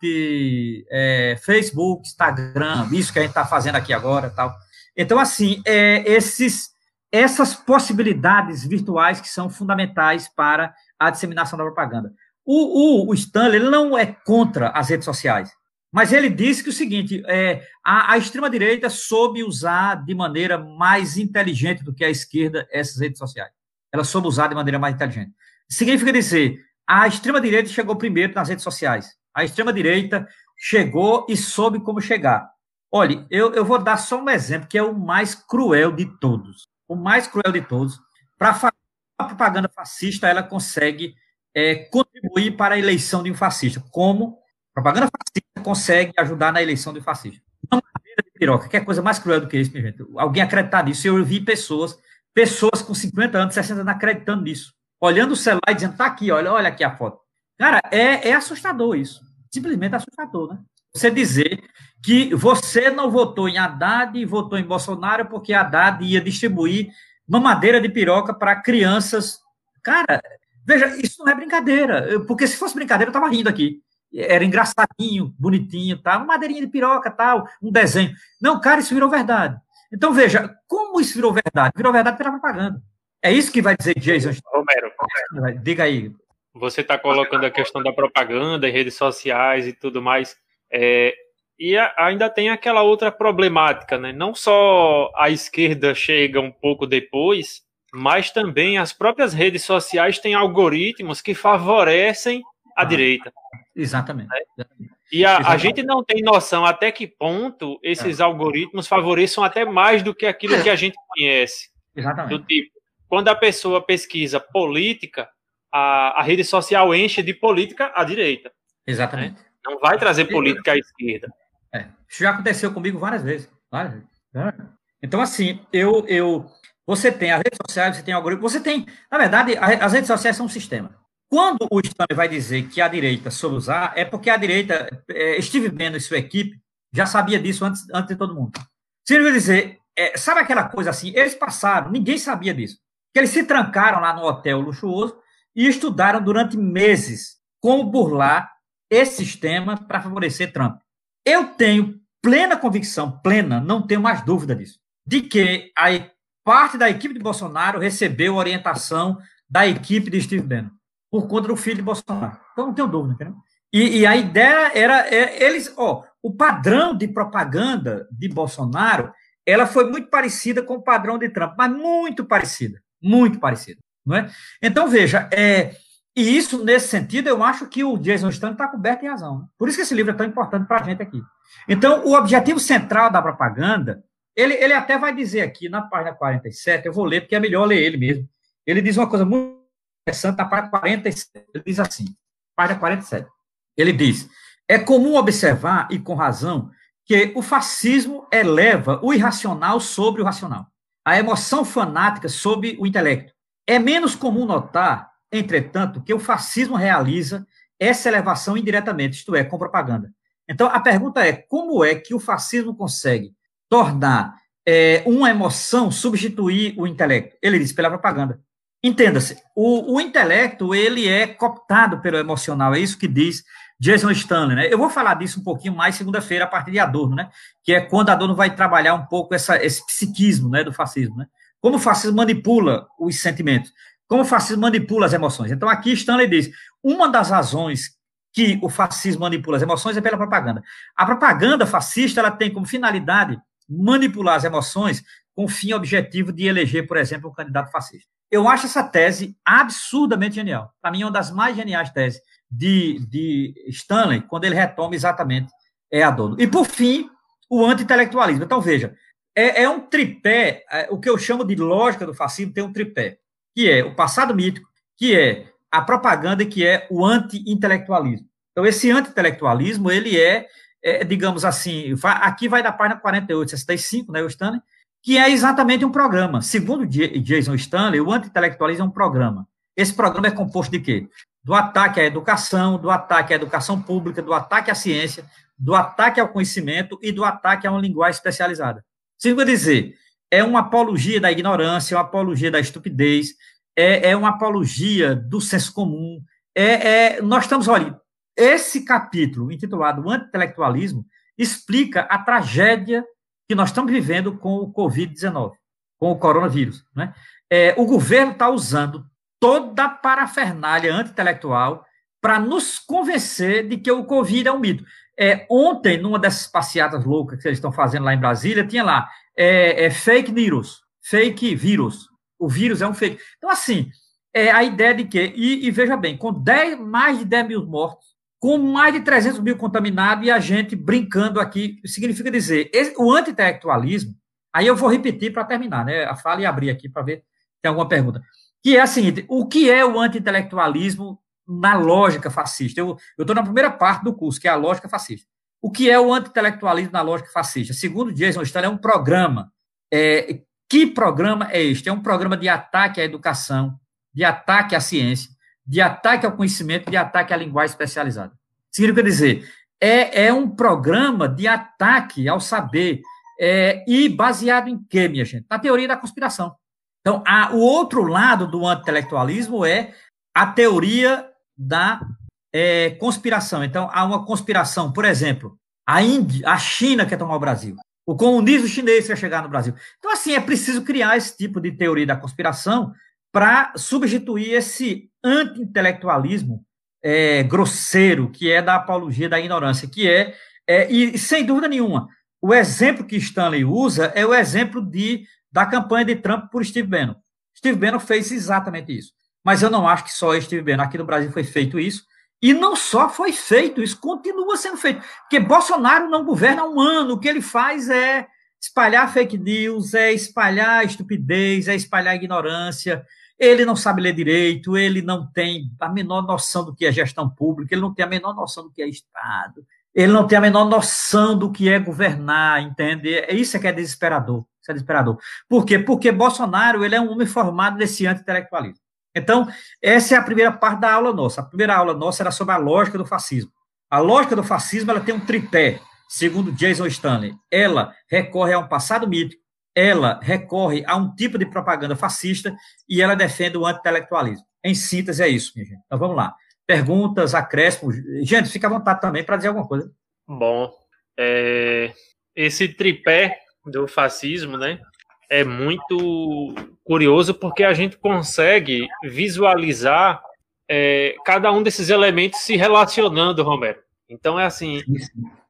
é, Facebook, Instagram, isso que a gente está fazendo aqui agora, tal. Então, assim, é, esses, essas possibilidades virtuais que são fundamentais para a disseminação da propaganda. O, o, o Stanley não é contra as redes sociais. Mas ele disse que o seguinte, é, a, a extrema-direita soube usar de maneira mais inteligente do que a esquerda essas redes sociais. Ela soube usar de maneira mais inteligente. Significa dizer, a extrema-direita chegou primeiro nas redes sociais. A extrema-direita chegou e soube como chegar. Olha, eu, eu vou dar só um exemplo, que é o mais cruel de todos. O mais cruel de todos. Para a propaganda fascista, ela consegue é, contribuir para a eleição de um fascista. Como Propaganda fascista consegue ajudar na eleição do fascista. Uma madeira de piroca, que é coisa mais cruel do que isso, minha gente. Alguém acreditar nisso. Eu vi pessoas, pessoas com 50 anos, 60 anos acreditando nisso. Olhando o celular e dizendo, tá aqui, olha, olha aqui a foto. Cara, é, é assustador isso. Simplesmente assustador, né? Você dizer que você não votou em Haddad e votou em Bolsonaro porque Haddad ia distribuir uma madeira de piroca para crianças. Cara, veja, isso não é brincadeira. Porque se fosse brincadeira, eu estava rindo aqui. era engraçadinho, bonitinho, tal, uma madeirinha de piroca, tal, um desenho. Não, cara, isso virou verdade. Então, veja, como isso virou verdade? Virou verdade pela propaganda. É isso que vai dizer Jason. Romero, Romero. diga aí. Você está colocando a questão da propaganda em redes sociais e tudo mais. É, e a, ainda tem aquela outra problemática, né? Não só a esquerda chega um pouco depois, mas também as próprias redes sociais têm algoritmos que favorecem a ah, direita. Exatamente. Né? E a, a, gente não tem noção até que ponto esses é. algoritmos favoreçam até mais do que aquilo que a gente conhece. Exatamente. Do tipo, quando a pessoa pesquisa política, a, a rede social enche de política à direita. Exatamente. Né? Não vai trazer política à esquerda. Isso já aconteceu comigo várias vezes. Várias vezes. Então, assim, eu, eu, você tem as redes sociais, você tem algoritmo, você tem, na verdade, as redes sociais são um sistema. Quando o Stanley vai dizer que a direita soube usar, é porque a direita, é, Steve Bannon e sua equipe, já sabia disso antes, antes de todo mundo. Significa dizer, é, sabe aquela coisa assim? Eles passaram, ninguém sabia disso. Que eles se trancaram lá no hotel luxuoso e estudaram durante meses como burlar esse sistema para favorecer Trump. Eu tenho plena convicção, plena, não tenho mais dúvida disso, de que a parte da equipe de Bolsonaro recebeu orientação da equipe de Steve Bannon por conta do filho de Bolsonaro. Então não tenho dúvida, entendeu? E, e a ideia era, é, eles, ó, o padrão de propaganda de Bolsonaro, ela foi muito parecida com o padrão de Trump, mas muito parecida, muito parecida, não é? Então veja, é, e isso nesse sentido eu acho que o Jason Stan está coberto em razão. Né? Por isso que esse livro é tão importante para a gente aqui. Então o objetivo central da propaganda, ele, ele até vai dizer aqui na página 47, eu vou ler porque é melhor ler ele mesmo. Ele diz uma coisa muito interessante na página 47. Ele diz assim, página 47. Ele diz: é comum observar, e com razão, que o fascismo eleva o irracional sobre o racional, a emoção fanática sobre o intelecto. É menos comum notar, entretanto, que o fascismo realiza essa elevação indiretamente, isto é, com propaganda. Então, a pergunta é: como é que o fascismo consegue tornar é, uma emoção substituir o intelecto? Ele diz pela propaganda. Entenda-se, o, o, intelecto ele é cooptado pelo emocional, é isso que diz Jason Stanley, né? Eu vou falar disso um pouquinho mais segunda-feira a partir de Adorno, né? Que é quando Adorno vai trabalhar um pouco essa, esse psiquismo, né, do fascismo, né? Como o fascismo manipula os sentimentos, como o fascismo manipula as emoções. Então aqui Stanley diz, uma das razões que o fascismo manipula as emoções é pela propaganda. A propaganda fascista ela tem como finalidade manipular as emoções com o fim objetivo de eleger, por exemplo, um candidato fascista. Eu acho essa tese absurdamente genial. Para mim, é uma das mais geniais teses de, de Stanley, quando ele retoma exatamente é a dor. E, por fim, o anti-intelectualismo. Então, veja, é, é um tripé, é, o que eu chamo de lógica do fascismo tem um tripé, que é o passado mítico, que é a propaganda que é o anti-intelectualismo. Então, esse anti-intelectualismo, ele é, é, digamos assim, aqui vai da página 48, 65, né, o Stanley, que é exatamente um programa. Segundo Jason Stanley, o anti-intelectualismo é um programa. Esse programa é composto de quê? Do ataque à educação, do ataque à educação pública, do ataque à ciência, do ataque ao conhecimento e do ataque a uma linguagem especializada. Significa dizer, é uma apologia da ignorância, é uma apologia da estupidez, é, é uma apologia do senso comum. É, é, nós estamos, olha, esse capítulo intitulado Anti-intelectualismo explica a tragédia que nós estamos vivendo com o Covid-19, com o coronavírus. Né? É, o governo está usando toda a parafernália anti-intelectual para nos convencer de que o Covid é um mito. É, ontem, numa dessas passeatas loucas que eles estão fazendo lá em Brasília, tinha lá é, é fake vírus, fake vírus. O vírus é um fake. Então, assim, é a ideia de que, e, e veja bem, com 10, mais de 10 mil mortos, com mais de 300 mil contaminados e a gente brincando aqui, significa dizer, esse, o anti-intelectualismo, aí eu vou repetir para terminar, né, a fala e abrir aqui para ver se tem alguma pergunta, que é a seguinte, o que é o anti-intelectualismo na lógica fascista? Eu estou na primeira parte do curso, que é a lógica fascista. O que é o anti-intelectualismo na lógica fascista? Segundo Jason Stanley, é um programa. É, que programa é este? É um programa de ataque à educação, de ataque à ciência, de ataque ao conhecimento, de ataque à linguagem especializada. Significa dizer, é, é um programa de ataque ao saber, é, e baseado em quê, minha gente? Na teoria da conspiração. Então, a, o outro lado do anti-intelectualismo é a teoria da é, conspiração. Então, há uma conspiração, por exemplo, a Índia, a China quer tomar o Brasil, o comunismo chinês quer chegar no Brasil. Então, assim, é preciso criar esse tipo de teoria da conspiração para substituir esse anti-intelectualismo é, grosseiro, que é da apologia da ignorância, que é, é, e sem dúvida nenhuma, o exemplo que Stanley usa é o exemplo de, da campanha de Trump por Steve Bannon. Steve Bannon fez exatamente isso. Mas eu não acho que só Steve Bannon. Aqui no Brasil foi feito isso. E não só foi feito, isso continua sendo feito. Porque Bolsonaro não governa há um ano. O que ele faz é espalhar fake news, é espalhar estupidez, é espalhar ignorância. Ele não sabe ler direito, ele não tem a menor noção do que é gestão pública, ele não tem a menor noção do que é Estado, ele não tem a menor noção do que é governar, entende? É isso que é desesperador. Isso é desesperador. Por quê? Porque Bolsonaro ele é um homem formado nesse anti-intelectualismo. Então, essa é a primeira parte da aula nossa. A primeira aula nossa era sobre a lógica do fascismo. A lógica do fascismo ela tem um tripé, segundo Jason Stanley. Ela recorre a um passado mítico, ela recorre a um tipo de propaganda fascista e ela defende o anti-intelectualismo. Em síntese, é isso, minha gente. Então vamos lá. Perguntas, acréscimos. Gente, fica à vontade também para dizer alguma coisa. Bom, é... esse tripé do fascismo, né? É muito curioso porque a gente consegue visualizar é, cada um desses elementos se relacionando, Romero. Então é assim,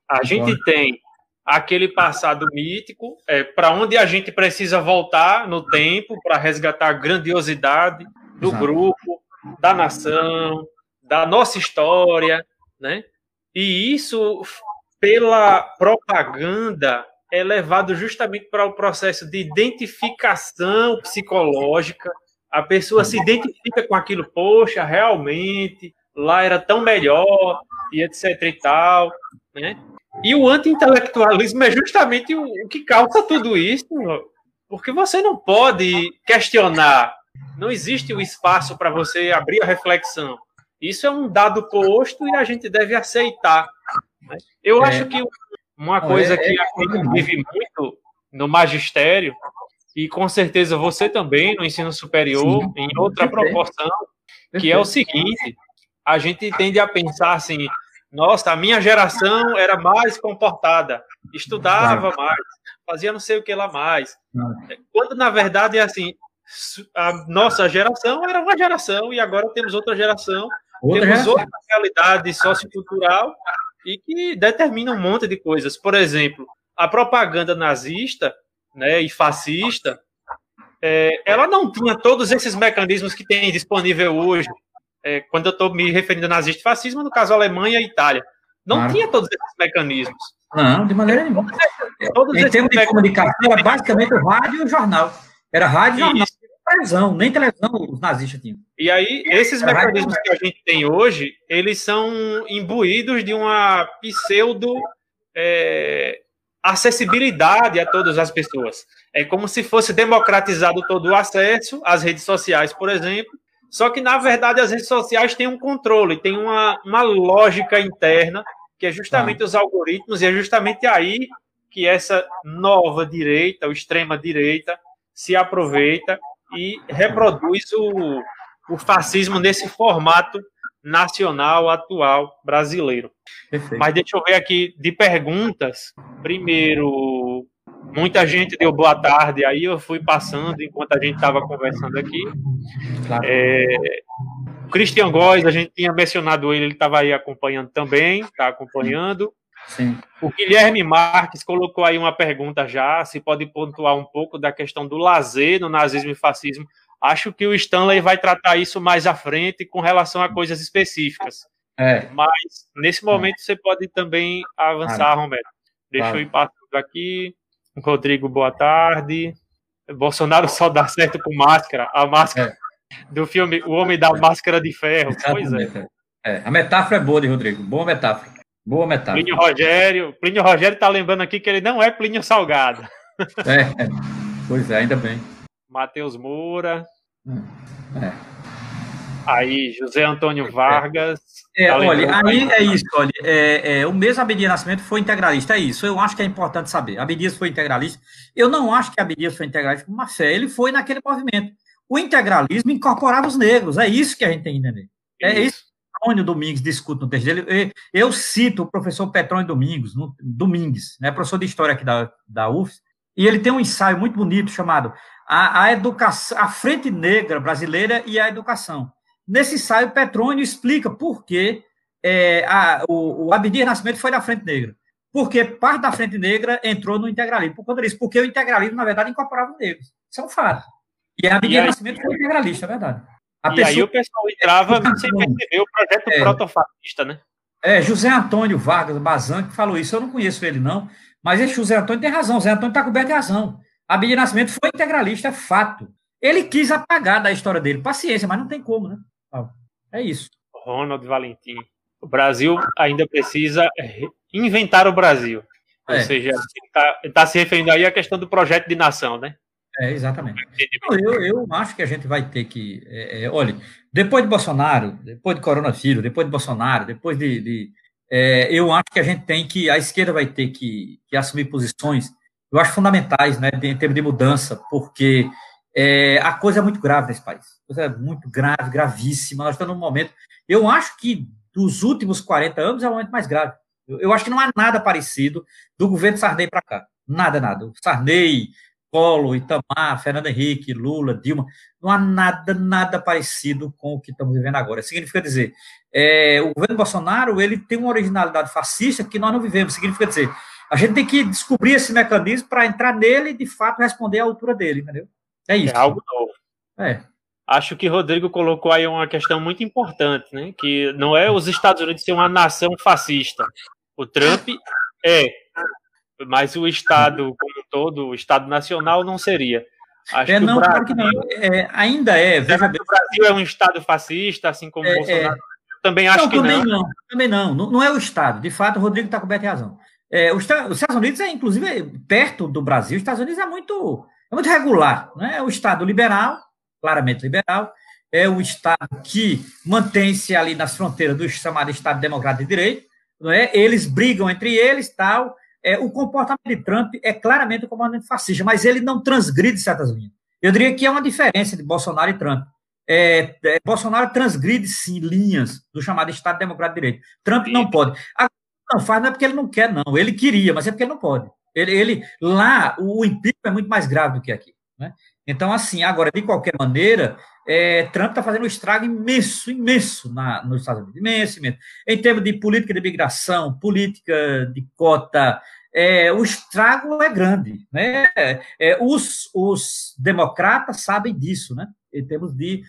a gente tem aquele passado mítico, é, para onde a gente precisa voltar no tempo para resgatar a grandiosidade do Exato. grupo, da nação, da nossa história, né? E isso, pela propaganda, é levado justamente para o processo de identificação psicológica. A pessoa se identifica com aquilo, poxa, realmente, lá era tão melhor, e etc e tal, né? E o anti-intelectualismo é justamente o, o que causa tudo isso, porque você não pode questionar, não existe o espaço para você abrir a reflexão. Isso é um dado posto e a gente deve aceitar. Né? Eu é. acho que uma coisa é, que é, a gente vive muito no magistério, e com certeza você também no ensino superior, Sim. em outra proporção, que é o seguinte: a gente tende a pensar assim, nossa, a minha geração era mais comportada, estudava mais, fazia não sei o que lá mais. Quando, na verdade, é assim, a nossa geração era uma geração e agora temos outra geração, outra temos geração. outra realidade sociocultural e que determina um monte de coisas. Por exemplo, a propaganda nazista né, e fascista, é, ela não tinha todos esses mecanismos que tem disponível hoje é, quando eu estou me referindo a nazista e fascismo, no caso Alemanha e Itália. Não claro. tinha todos esses mecanismos. Não, de maneira nenhuma. Todos em termos de comunicação, era basicamente o rádio e o jornal. Era rádio e jornal. Televisão, nem televisão os nazistas tinham. E aí, esses era mecanismos que a gente tem hoje, eles são imbuídos de uma pseudo é, acessibilidade a todas as pessoas. É como se fosse democratizado todo o acesso às redes sociais, por exemplo, só que, na verdade, as redes sociais têm um controle, tem uma, uma lógica interna, que é justamente ah. os algoritmos, e é justamente aí que essa nova direita, ou extrema direita, se aproveita e reproduz o, o fascismo nesse formato nacional atual brasileiro. Perfeito. Mas deixa eu ver aqui de perguntas. Primeiro, muita gente deu boa tarde, aí eu fui passando enquanto a gente estava conversando aqui. Claro. É, Christian Góes, a gente tinha mencionado ele, ele estava aí acompanhando também, está acompanhando. Sim. O Guilherme Marques colocou aí uma pergunta já, se pode pontuar um pouco da questão do lazer no nazismo e fascismo. Acho que o Stanley vai tratar isso mais à frente com relação a coisas específicas. É. Mas nesse momento é. você pode também avançar. Romero. Deixa claro. eu ir passando aqui. Rodrigo, boa tarde. Bolsonaro só dá certo com máscara. A máscara é. do filme O Homem da Máscara de Ferro. Exatamente. Pois é. é. A metáfora é boa de Rodrigo. Boa metáfora. Boa metáfora. Plínio Rogério. Plínio Rogério está lembrando aqui que ele não é Plínio Salgado. É. Pois é, ainda bem. Matheus Moura. É. Aí, José Antônio Vargas. É, tá olha, aí é isso, olha, é, é, o mesmo Abdias Nascimento foi integralista, é isso, eu acho que é importante saber. Abdias foi integralista. Eu não acho que Abdias foi integralista com uma fé, ele foi naquele movimento. O integralismo incorporava os negros, é isso que a gente tem que entender. É isso. Petrônio Domingues discute no texto dele. Eu cito o professor Petrônio Domingos, no, Domingues, né, professor de história aqui da, da UFS, e ele tem um ensaio muito bonito chamado a, a educação, a frente negra brasileira e a educação. Nesse ensaio, Petrônio explica por que é, a, o, o Abdias Nascimento foi da frente negra. Porque parte da frente negra entrou no integralismo. Por conta disso, porque o integralismo, na verdade, incorporava os negros. Isso é um fato. E a Abdias Nascimento foi integralista, é verdade. A e pessoa, aí o pessoal entrava é, sem perceber o projeto é, protofascista, né? É, José Antônio Vargas Bazan que falou isso. Eu não conheço ele, não. Mas esse José Antônio tem razão. José Antônio está coberto de razão. A Bíblia Nascimento foi integralista, é fato. Ele quis apagar da história dele. Paciência, mas não tem como, né? É isso. Ronald Valentim. O Brasil ainda precisa inventar o Brasil. Ou é. seja, está tá se referindo aí à questão do projeto de nação, né? É, exatamente. Eu, eu acho que a gente vai ter que. É, é, olha, depois de Bolsonaro, depois de coronavírus, depois de Bolsonaro, depois de. de é, eu acho que a gente tem que. A esquerda vai ter que, que assumir posições eu acho fundamentais, né, em termos de mudança, porque é, a coisa é muito grave nesse país. A coisa é muito grave, gravíssima. Nós estamos num momento. Eu acho que dos últimos 40 anos é o momento mais grave. Eu, eu acho que não há nada parecido do governo Sarney para cá. Nada, nada. O Sarney, Collor, Itamar, Fernando Henrique, Lula, Dilma, não há nada, nada parecido com o que estamos vivendo agora. Significa dizer, é, o governo Bolsonaro ele tem uma originalidade fascista que nós não vivemos. Significa dizer, a gente tem que descobrir esse mecanismo para entrar nele e, de fato, responder à altura dele, entendeu? É isso. É algo novo. É. Acho que Rodrigo colocou aí uma questão muito importante, né? Que não é os Estados Unidos ser uma nação fascista. O Trump é, mas o Estado como um todo, o Estado nacional, não seria. Acho é, não, Brasil, claro que não. É, ainda é. Veja bem. O Brasil é um Estado fascista, assim como é, o Bolsonaro. É. Também acho não, que também não. não. Também não. não. Não é o Estado. De fato, o Rodrigo está coberto de razão. É, os, os, Estados Unidos é, inclusive, perto do Brasil, os Estados Unidos é muito, é muito regular. Né? É o Estado liberal, claramente liberal, é o Estado que mantém-se ali nas fronteiras do chamado Estado Democrático de Direito, não é? eles brigam entre eles, tal. É, o comportamento de Trump é claramente um comportamento fascista, mas ele não transgride certas linhas. Eu diria que é uma diferença de Bolsonaro e Trump. É, é, Bolsonaro transgride, sim, linhas do chamado Estado Democrático de Direito. Trump não pode. Não faz não é porque ele não quer, não. Ele queria, mas é porque ele não pode. Ele, ele lá, o empírico é muito mais grave do que aqui. Né? Então, assim, agora, de qualquer maneira, é, Trump está fazendo um estrago imenso, imenso na, nos Estados Unidos. Imenso, imenso. Em termos de política de imigração, política de cota, é, o estrago é grande. Né? É, os, os democratas sabem disso, né? em termos de.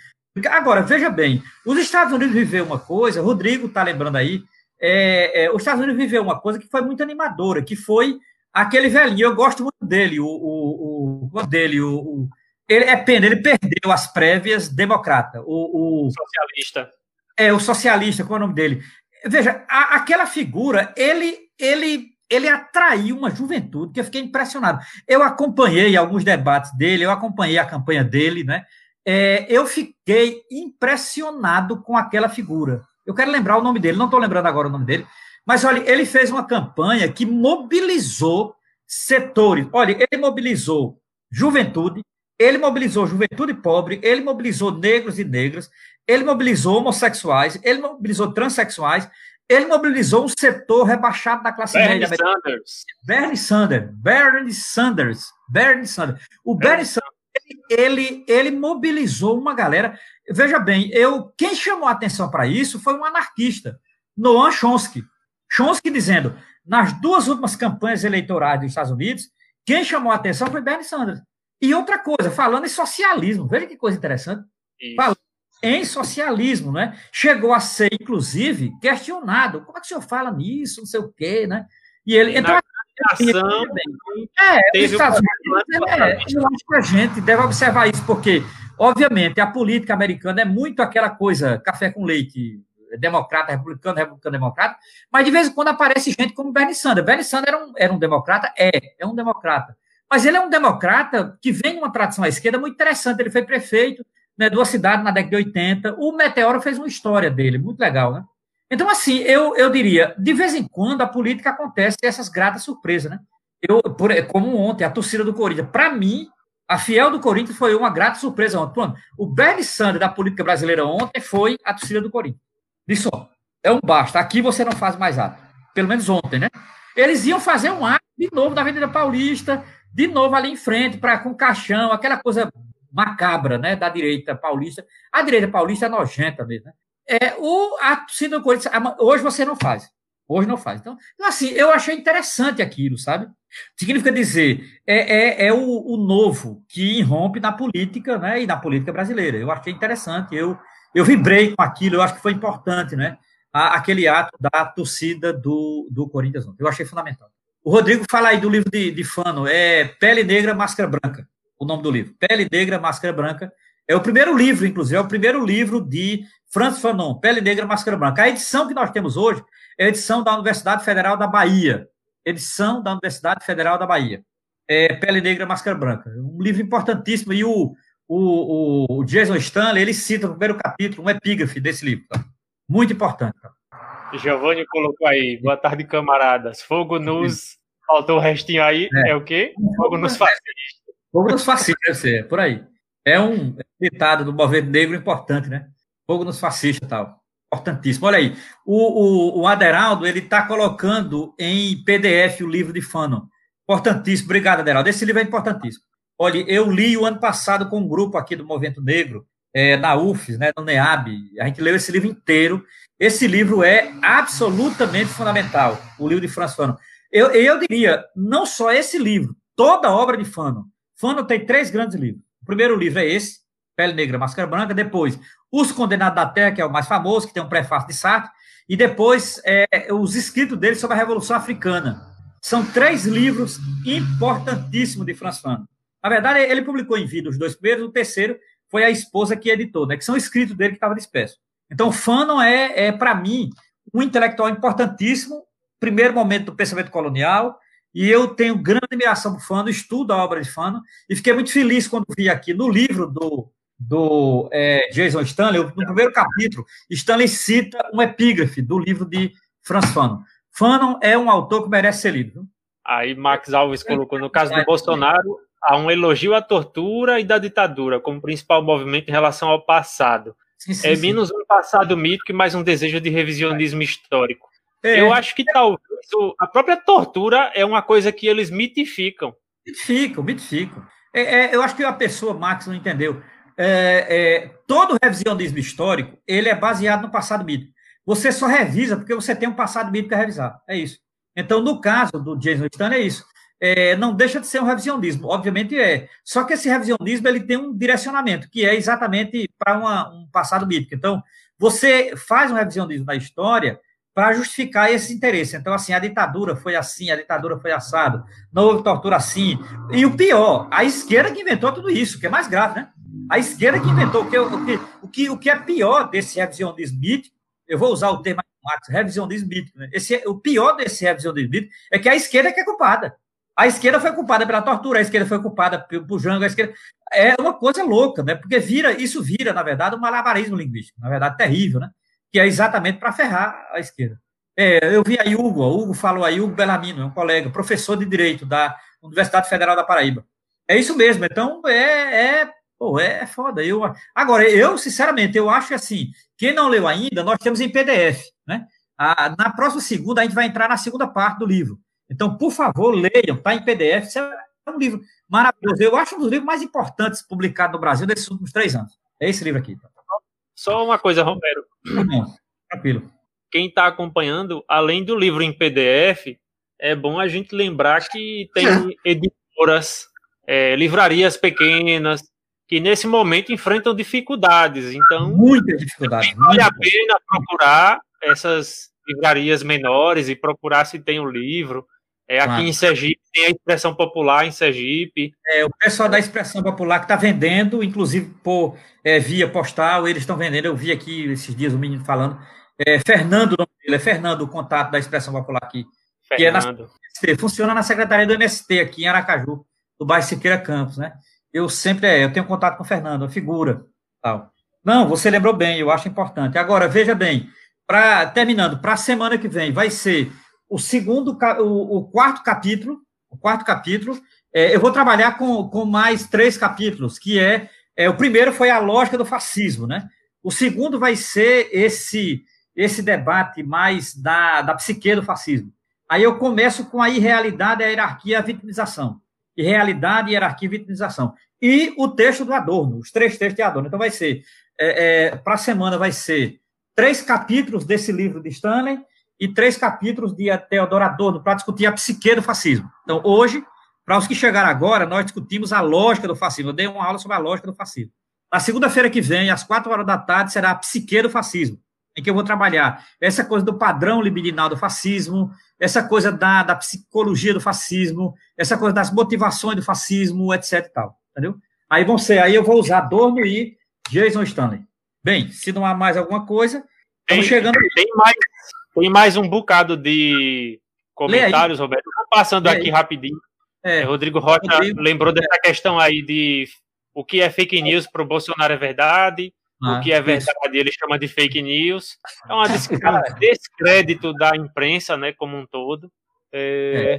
Agora, veja bem, os Estados Unidos viveu uma coisa, Rodrigo está lembrando aí, é, é, os Estados Unidos viveu uma coisa que foi muito animadora, que foi aquele velhinho, eu gosto muito dele, o, o, o dele, o, o, ele é pena, ele perdeu as prévias democrata, o, o socialista. É, o socialista, qual é o nome dele? Veja, a, aquela figura, ele, ele, ele atraiu uma juventude que eu fiquei impressionado. Eu acompanhei alguns debates dele, eu acompanhei a campanha dele, né? É, eu fiquei impressionado com aquela figura. Eu quero lembrar o nome dele, não estou lembrando agora o nome dele, mas olha, ele fez uma campanha que mobilizou setores. Olha, ele mobilizou juventude, ele mobilizou juventude pobre, ele mobilizou negros e negras, ele mobilizou homossexuais, ele mobilizou transexuais, ele mobilizou um setor rebaixado da classe Bernie média. Sanders. Bernie Sanders. Bernie Sanders. Bernie Sanders. O Bernie, Bernie Sanders ele, ele mobilizou uma galera. Veja bem, eu quem chamou a atenção para isso foi um anarquista, Noam Chomsky. Chomsky dizendo, nas duas últimas campanhas eleitorais dos Estados Unidos, quem chamou a atenção foi Bernie Sanders. E outra coisa, falando em socialismo, veja que coisa interessante. Falando em socialismo, né? Chegou a ser, inclusive, questionado. Como é que o senhor fala nisso? Não sei o quê, né? E ele. Então, ação. É, teve Estados Unidos, é, eu acho que a gente deve observar isso, porque, obviamente, a política americana é muito aquela coisa, café com leite, democrata, republicano, republicano, democrata, mas de vez em quando aparece gente como Bernie Sanders. Bernie Sanders era um, era um democrata? É, é um democrata. Mas ele é um democrata que vem de uma tradição à esquerda muito interessante. Ele foi prefeito né, de uma cidade na década de 80. O Meteoro fez uma história dele, muito legal, né? Então, assim, eu, eu diria, de vez em quando a política acontece essas gratas surpresas, né? Eu, por, como ontem, a torcida do Corinthians, para mim, a fiel do Corinthians foi uma grata surpresa ontem. o Bernie Sanders da política brasileira ontem foi a torcida do Corinthians. Disse, ó, é um basta, aqui você não faz mais ato. Pelo menos ontem, né? Eles iam fazer um ato de novo na Avenida Paulista, de novo ali em frente, para com caixão, aquela coisa macabra, né, da direita paulista. A direita paulista é nojenta mesmo, né? É, o, a torcida do Corinthians, hoje você não faz. Hoje não faz. Então, assim, eu achei interessante aquilo, sabe? Significa dizer, é, é, é o, o, novo que irrompe na política, né, e na política brasileira. Eu achei interessante, eu, eu vibrei com aquilo, eu acho que foi importante, né, a, aquele ato da torcida do, do Corinthians. Eu achei fundamental. O Rodrigo fala aí do livro de, de Fano, é Pele Negra, Máscara Branca, o nome do livro. Pele Negra, Máscara Branca. É o primeiro livro, inclusive, é o primeiro livro de Francis Fanon, Pele Negra, Máscara Branca. A edição que nós temos hoje é a edição da Universidade Federal da Bahia. Edição da Universidade Federal da Bahia. É Pele Negra, Máscara Branca. Um livro importantíssimo. E o, o, o Jason Stanley, ele cita no primeiro capítulo um epígrafe desse livro. Tá? Muito importante. Tá? Giovanni colocou aí, boa tarde, camaradas. Fogo nos. Faltou o restinho aí, é, é o quê? Fogo nos fascistas. Fogo nos fascistas, deve ser, por aí. É um ditado do movimento negro importante, né? Fogo nos fascistas tal. Importantíssimo. Olha aí, o, o, o Aderaldo, ele está colocando em PDF o livro de Fanon. Importantíssimo. Obrigado, Aderaldo. Esse livro é importantíssimo. Olha, eu li o ano passado com um grupo aqui do Movimento Negro, é, na UFES, né, no NEAB. A gente leu esse livro inteiro. Esse livro é absolutamente fundamental, o livro de Franz Fanon. Eu, eu diria, não só esse livro, toda a obra de Fanon. Fanon tem três grandes livros. O primeiro livro é esse, Pele Negra, Máscara Branca. Depois, Os Condenados da Terra, que é o mais famoso, que tem um prefácio de Sartre. E depois, é, os escritos dele sobre a Revolução Africana. São três livros importantíssimos de Franz Fanon. Na verdade, ele publicou em vida os dois primeiros, o terceiro foi a esposa que editou, né? Que são escritos dele que estava disperso. Então, Fanon é, é para mim, um intelectual importantíssimo, primeiro momento do pensamento colonial, e eu tenho grande admiração por Fanon, estudo a obra de Fanon, e fiquei muito feliz quando vi aqui no livro do, do é, Jason Stanley, no primeiro capítulo, Stanley cita um epígrafe do livro de Franz Fanon. Fanon é um autor que merece ser lido. Aí Max Alves colocou, no caso do Bolsonaro, há um elogio à tortura e da ditadura como principal movimento em relação ao passado. Sim, sim, é sim. menos um passado mítico e mais um desejo de revisionismo histórico. É. Eu acho que talvez a própria tortura é uma coisa que eles mitificam. Mitificam, mitificam. É, é, eu acho que a pessoa, Max, não entendeu. É, é, todo revisionismo histórico ele é baseado no passado mítico. Você só revisa porque você tem um passado mítico a revisar. É isso. Então, no caso do Jason Stanley, é isso é, não deixa de ser um revisionismo, obviamente é. Só que esse revisionismo ele tem um direcionamento, que é exatamente para um passado mítico. Então, você faz um revisionismo da história para justificar esse interesse. Então, assim, a ditadura foi assim, a ditadura foi assado, não houve tortura assim. E o pior, a esquerda que inventou tudo isso, que é mais grave, né? A esquerda que inventou o que, o que, o que, o que é pior desse revisionismo mítico, eu vou usar o termo revisionismo mítico, né? Esse, o pior desse revisionismo mítico é que a esquerda é que é culpada. A esquerda foi culpada pela tortura, a esquerda foi culpada pelo Jango, a esquerda. É uma coisa louca, né? Porque vira, isso vira, na verdade, um malabarismo linguístico, na verdade, terrível, né? Que é exatamente para ferrar a esquerda. É, eu vi aí Hugo, Hugo falou aí, Hugo Belamino, é um colega, professor de Direito da Universidade Federal da Paraíba. É isso mesmo, então é, é, pô, é foda. Eu, agora, eu, sinceramente, eu acho assim, quem não leu ainda, nós temos em PDF, né? A, na próxima segunda, a gente vai entrar na segunda parte do livro. Então, por favor, leiam, está em PDF. Isso é um livro maravilhoso. Eu acho um dos livros mais importantes publicados no Brasil nesses últimos três anos. É esse livro aqui. Só uma coisa, Romero. Tranquilo. Quem está acompanhando, além do livro em PDF, é bom a gente lembrar que tem editoras, é, livrarias pequenas, que nesse momento enfrentam dificuldades. Então, muitas dificuldades. Vale a pena procurar essas livrarias menores e procurar se tem o um livro. É, aqui claro. em Sergipe tem a expressão popular em Sergipe. É, o pessoal da expressão popular que está vendendo, inclusive por é, via postal, eles estão vendendo. Eu vi aqui esses dias o menino falando. É, Fernando, ele é Fernando, o contato da expressão popular aqui. Fernando. Que é na, funciona na secretaria do MST aqui em Aracaju, do bairro Siqueira Campos, né? Eu sempre é, eu tenho contato com o Fernando, a figura, tal. Não, você lembrou bem, eu acho importante. Agora veja bem, para terminando, para a semana que vem vai ser o segundo, o, o quarto capítulo, o quarto capítulo. É, eu vou trabalhar com, com mais três capítulos, que é, é o primeiro foi a lógica do fascismo, né? O segundo vai ser esse esse debate mais da, da psique do fascismo. Aí eu começo com a irrealidade, a hierarquia, a vitimização. Irrealidade, hierarquia e vitimização. E o texto do Adorno, os três textos de Adorno. Então vai ser, é, é, para a semana vai ser três capítulos desse livro de Stanley e três capítulos de Teodoro Adorno para discutir a psique do fascismo. Então hoje, para os que chegaram agora, nós discutimos a lógica do fascismo. Eu dei uma aula sobre a lógica do fascismo. Na segunda-feira que vem, às quatro horas da tarde, será a psique do fascismo em que eu vou trabalhar essa coisa do padrão libidinal do fascismo, essa coisa da, da psicologia do fascismo, essa coisa das motivações do fascismo, etc e tal, entendeu? Aí vão ser, aí eu vou usar Dorno e Jason Stanley. Bem, se não há mais alguma coisa, tem, chegando. Tem mais, tem mais um bocado de comentários, Roberto. Vou passando aqui rapidinho. É, Rodrigo Rocha Rodrigo, lembrou dessa é. questão aí de o que é fake news para o Bolsonaro é verdade, ah, o que é verdade isso. ele chama de fake news. É um descrédito da imprensa, né, como um todo. É...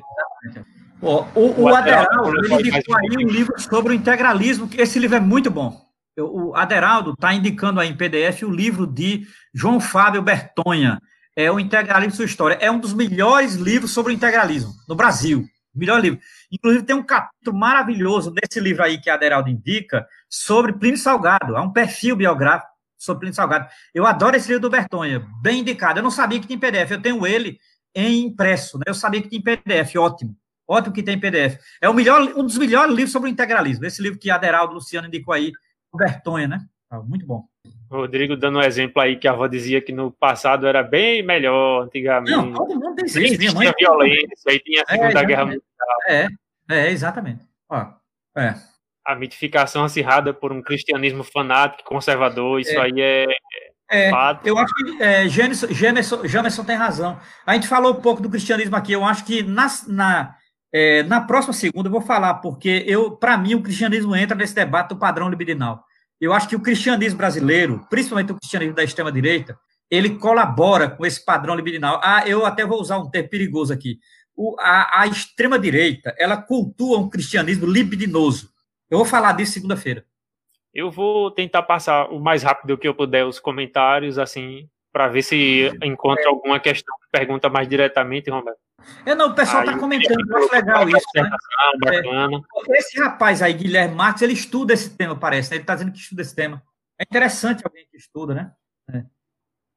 É, o, o, o Aderaldo, ele indicou aí um livro sobre o integralismo, esse livro é muito bom. O Aderaldo está indicando aí em PDF o livro de João Fábio Bertonha, é o Integralismo Sua História. É um dos melhores livros sobre o integralismo no Brasil. Melhor livro. Inclusive, tem um capítulo maravilhoso desse livro aí que a Aderaldo indica sobre Plínio Salgado. É um perfil biográfico sobre Plínio Salgado. Eu adoro esse livro do Bertonha, bem indicado. Eu não sabia que tinha PDF, eu tenho ele em impresso, né? Eu sabia que tinha PDF, ótimo. Ótimo que tem PDF. É o melhor, um dos melhores livros sobre o integralismo. Esse livro que a Aderaldo Luciano indicou aí, o Bertonha, né? Ah, muito bom. Rodrigo dando um exemplo aí que a avó dizia que no passado era bem melhor, antigamente. Não, todo mundo diz isso. Minha mãe violência, aí tinha a é, Segunda é, Guerra Mundial. É, é, exatamente. Ó, é. A mitificação acirrada por um cristianismo fanático, conservador, isso é. aí é, é, fato. Eu acho que é, tem razão. A gente falou um pouco do cristianismo aqui, eu acho que na, na, é, na próxima segunda eu vou falar, porque eu, para mim, o cristianismo entra nesse debate do padrão libidinal. Eu acho que o cristianismo brasileiro, principalmente o cristianismo da extrema-direita, ele colabora com esse padrão libidinal. Ah, eu até vou usar um termo perigoso aqui. O, a, a extrema-direita, ela cultua um cristianismo libidinoso. Eu vou falar disso segunda-feira. Eu vou tentar passar o mais rápido que eu puder os comentários, assim, para ver se encontra é. alguma questão que pergunta mais diretamente, Roberto. É, não, o pessoal está comentando, eu acho legal isso. Né? É, esse rapaz aí, Guilherme Marques, ele estuda esse tema, parece, né? Ele está dizendo que estuda esse tema. É interessante alguém que estuda, né?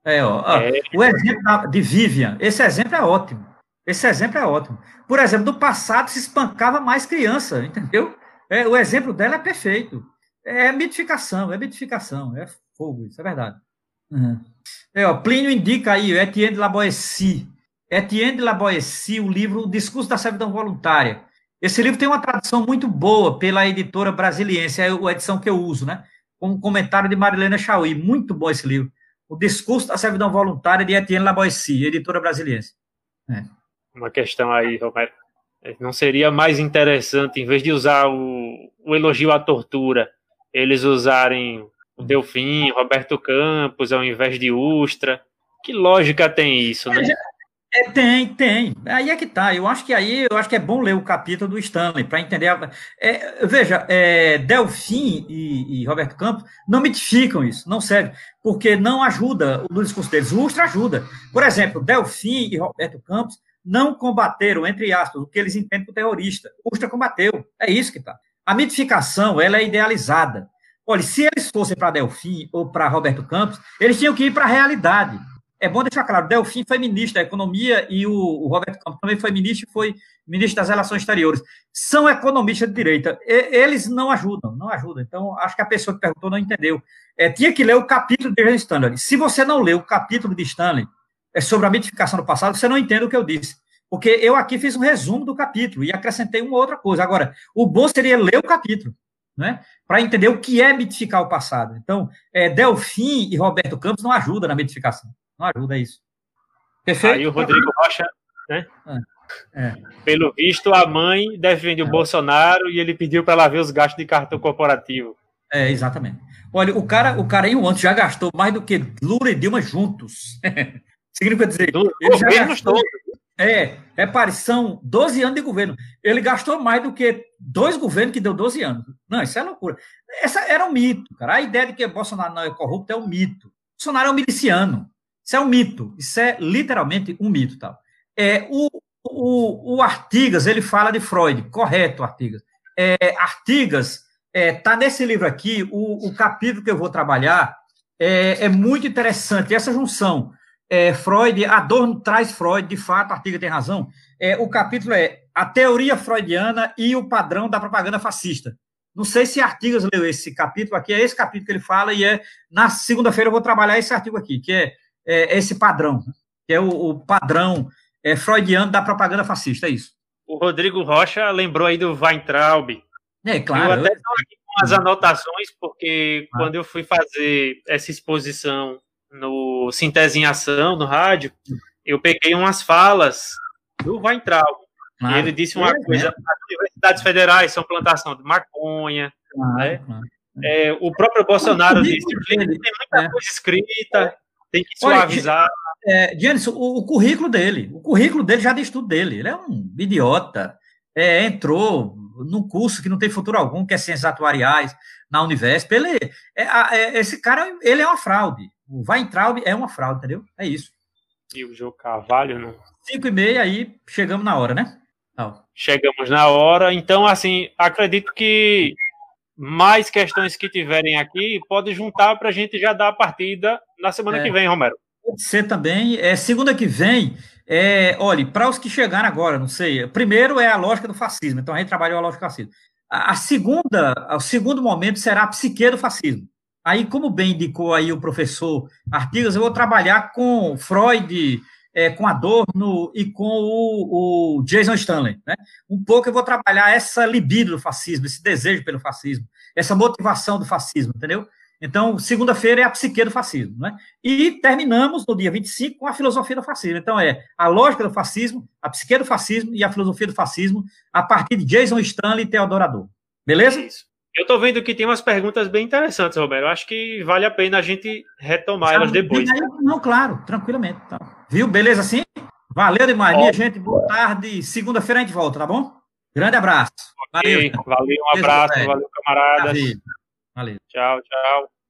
É, é ó, é. O exemplo de Vivian, esse exemplo é ótimo. Esse exemplo é ótimo. Por exemplo, no passado se espancava mais criança, entendeu? É, o exemplo dela é perfeito. É mitificação, é mitificação, é fogo, isso é verdade. Uhum. É, ó, Plínio indica aí, Etienne de la Boétie, Etienne de la Boétie, o livro O Discurso da Servidão Voluntária. Esse livro tem uma tradução muito boa pela editora brasiliense, é a edição que eu uso, né? Com um comentário de Marilena Chauí. Muito bom esse livro. O Discurso da Servidão Voluntária de Etienne la Boétie, editora brasiliense. É. Uma questão aí, Roberto. Não seria mais interessante, em vez de usar o, o elogio à tortura, eles usarem o Delfim, Roberto Campos, ao invés de Ustra? Que lógica tem isso, né? É, tem, tem. Aí é que tá. Eu acho que aí eu acho que é bom ler o capítulo do Stanley para entender. A... É, veja, é, Delfim e, e, Roberto Campos não mitificam isso, não serve, porque não ajuda no discurso deles. O Ustra ajuda. Por exemplo, Delfim e Roberto Campos não combateram, entre aspas, o que eles entendem por terrorista. O Ustra combateu. É isso que tá. A mitificação ela é idealizada. Olha, se eles fossem para Delfim ou para Roberto Campos, eles tinham que ir para a realidade. É bom deixar claro, Delfim foi ministro da Economia e o, o Roberto Campos também foi ministro e foi ministro das Relações Exteriores. São economistas de direita. E, eles não ajudam, não ajudam. Então, acho que a pessoa que perguntou não entendeu. É, tinha que ler o capítulo de Stanley. Se você não leu o capítulo de Stanley é sobre a mitificação do passado, você não entende o que eu disse. Porque eu aqui fiz um resumo do capítulo e acrescentei uma outra coisa. Agora, o bom seria ler o capítulo né? para entender o que é mitificar o passado. Então, é, Delfim e Roberto Campos não ajudam na mitificação. Não ajuda isso. Perfeito? Aí o Rodrigo Rocha, né? É. é. Pelo visto, a mãe defende o. Bolsonaro e ele pediu para ela ver os gastos de cartão corporativo. É, exatamente. Olha, o cara, o cara em um ano já gastou mais do que Lula e Dilma juntos. Significa dizer, Do, ele já gastou, todos. É, repare, são 12 anos de governo. Ele gastou mais do que dois governos que deu 12 anos. Não, isso é loucura. Essa era um mito, cara. A ideia de que Bolsonaro não é corrupto é um mito. Bolsonaro é um miliciano. Isso é um mito. Isso é literalmente um mito. Tal. É, o, o, o Artigas, ele fala de Freud. Correto, Artigas. É, Artigas é, nesse livro aqui, o, o, capítulo que eu vou trabalhar é, é muito interessante. Essa junção, é, Freud, Adorno traz Freud, de fato, Artigas tem razão. É, o capítulo é a teoria freudiana e o padrão da propaganda fascista. Não sei se Artigas leu esse capítulo aqui, é esse capítulo que ele fala, e é na segunda-feira eu vou trabalhar esse artigo aqui, que é, é esse padrão, que é o, o padrão é, freudiano da propaganda fascista, é isso. O Rodrigo Rocha lembrou aí do Weintraub. É, claro. Eu até estou aqui com as anotações, porque ah. quando eu fui fazer essa exposição no Sintese em Ação, no rádio, eu peguei umas falas do Weintraub. Ah, e ele disse uma é, coisa: as universidades federais são plantação de maconha. Ah, né? É, o próprio Bolsonaro disse: tem muita é. coisa escrita, tem que suavizar. É, Jânison, o, o, currículo dele, o currículo dele já diz tudo dele. Ele é um idiota. É, entrou num curso que não tem futuro algum, que é ciências atuariais na Univesp. Ele, é, é, esse cara, ele é uma fraude. O Weintraub é uma fraude, entendeu? É isso. E o João Carvalho, não? Cinco e meia, aí chegamos na hora, né? Chegamos na hora. Então, assim, acredito que mais questões que tiverem aqui, pode juntar para a gente já dar a partida na semana é, que vem, Romero. Pode ser também. É, segunda que vem, é, olhe, para os que chegaram agora, não sei, primeiro é a lógica do fascismo, então a gente trabalhou a lógica do fascismo. A, a segunda, o segundo momento será a psique do fascismo. Aí, como bem indicou aí o professor Artigas, eu vou trabalhar com Freud, é, com Adorno e com o, o, Jason Stanley. Né? Um pouco eu vou trabalhar essa libido do fascismo, esse desejo pelo fascismo, essa motivação do fascismo, entendeu? Então, segunda-feira é a psique do fascismo. Né? E terminamos no dia 25 com a filosofia do fascismo. Então, é a lógica do fascismo, a psique do fascismo e a filosofia do fascismo a partir de Jason Stanley e Teodoro Adorno. Beleza? Isso. Eu estou vendo que tem umas perguntas bem interessantes, Roberto. Eu acho que vale a pena a gente retomar elas depois. Não, claro, tranquilamente. Tá. Viu? Beleza assim? Valeu demais, minha gente. Boa tarde. Segunda-feira a gente volta, tá bom? Grande abraço. Okay. Valeu. Valeu, um abraço. Valeu, camaradas. Valeu. Tchau, tchau.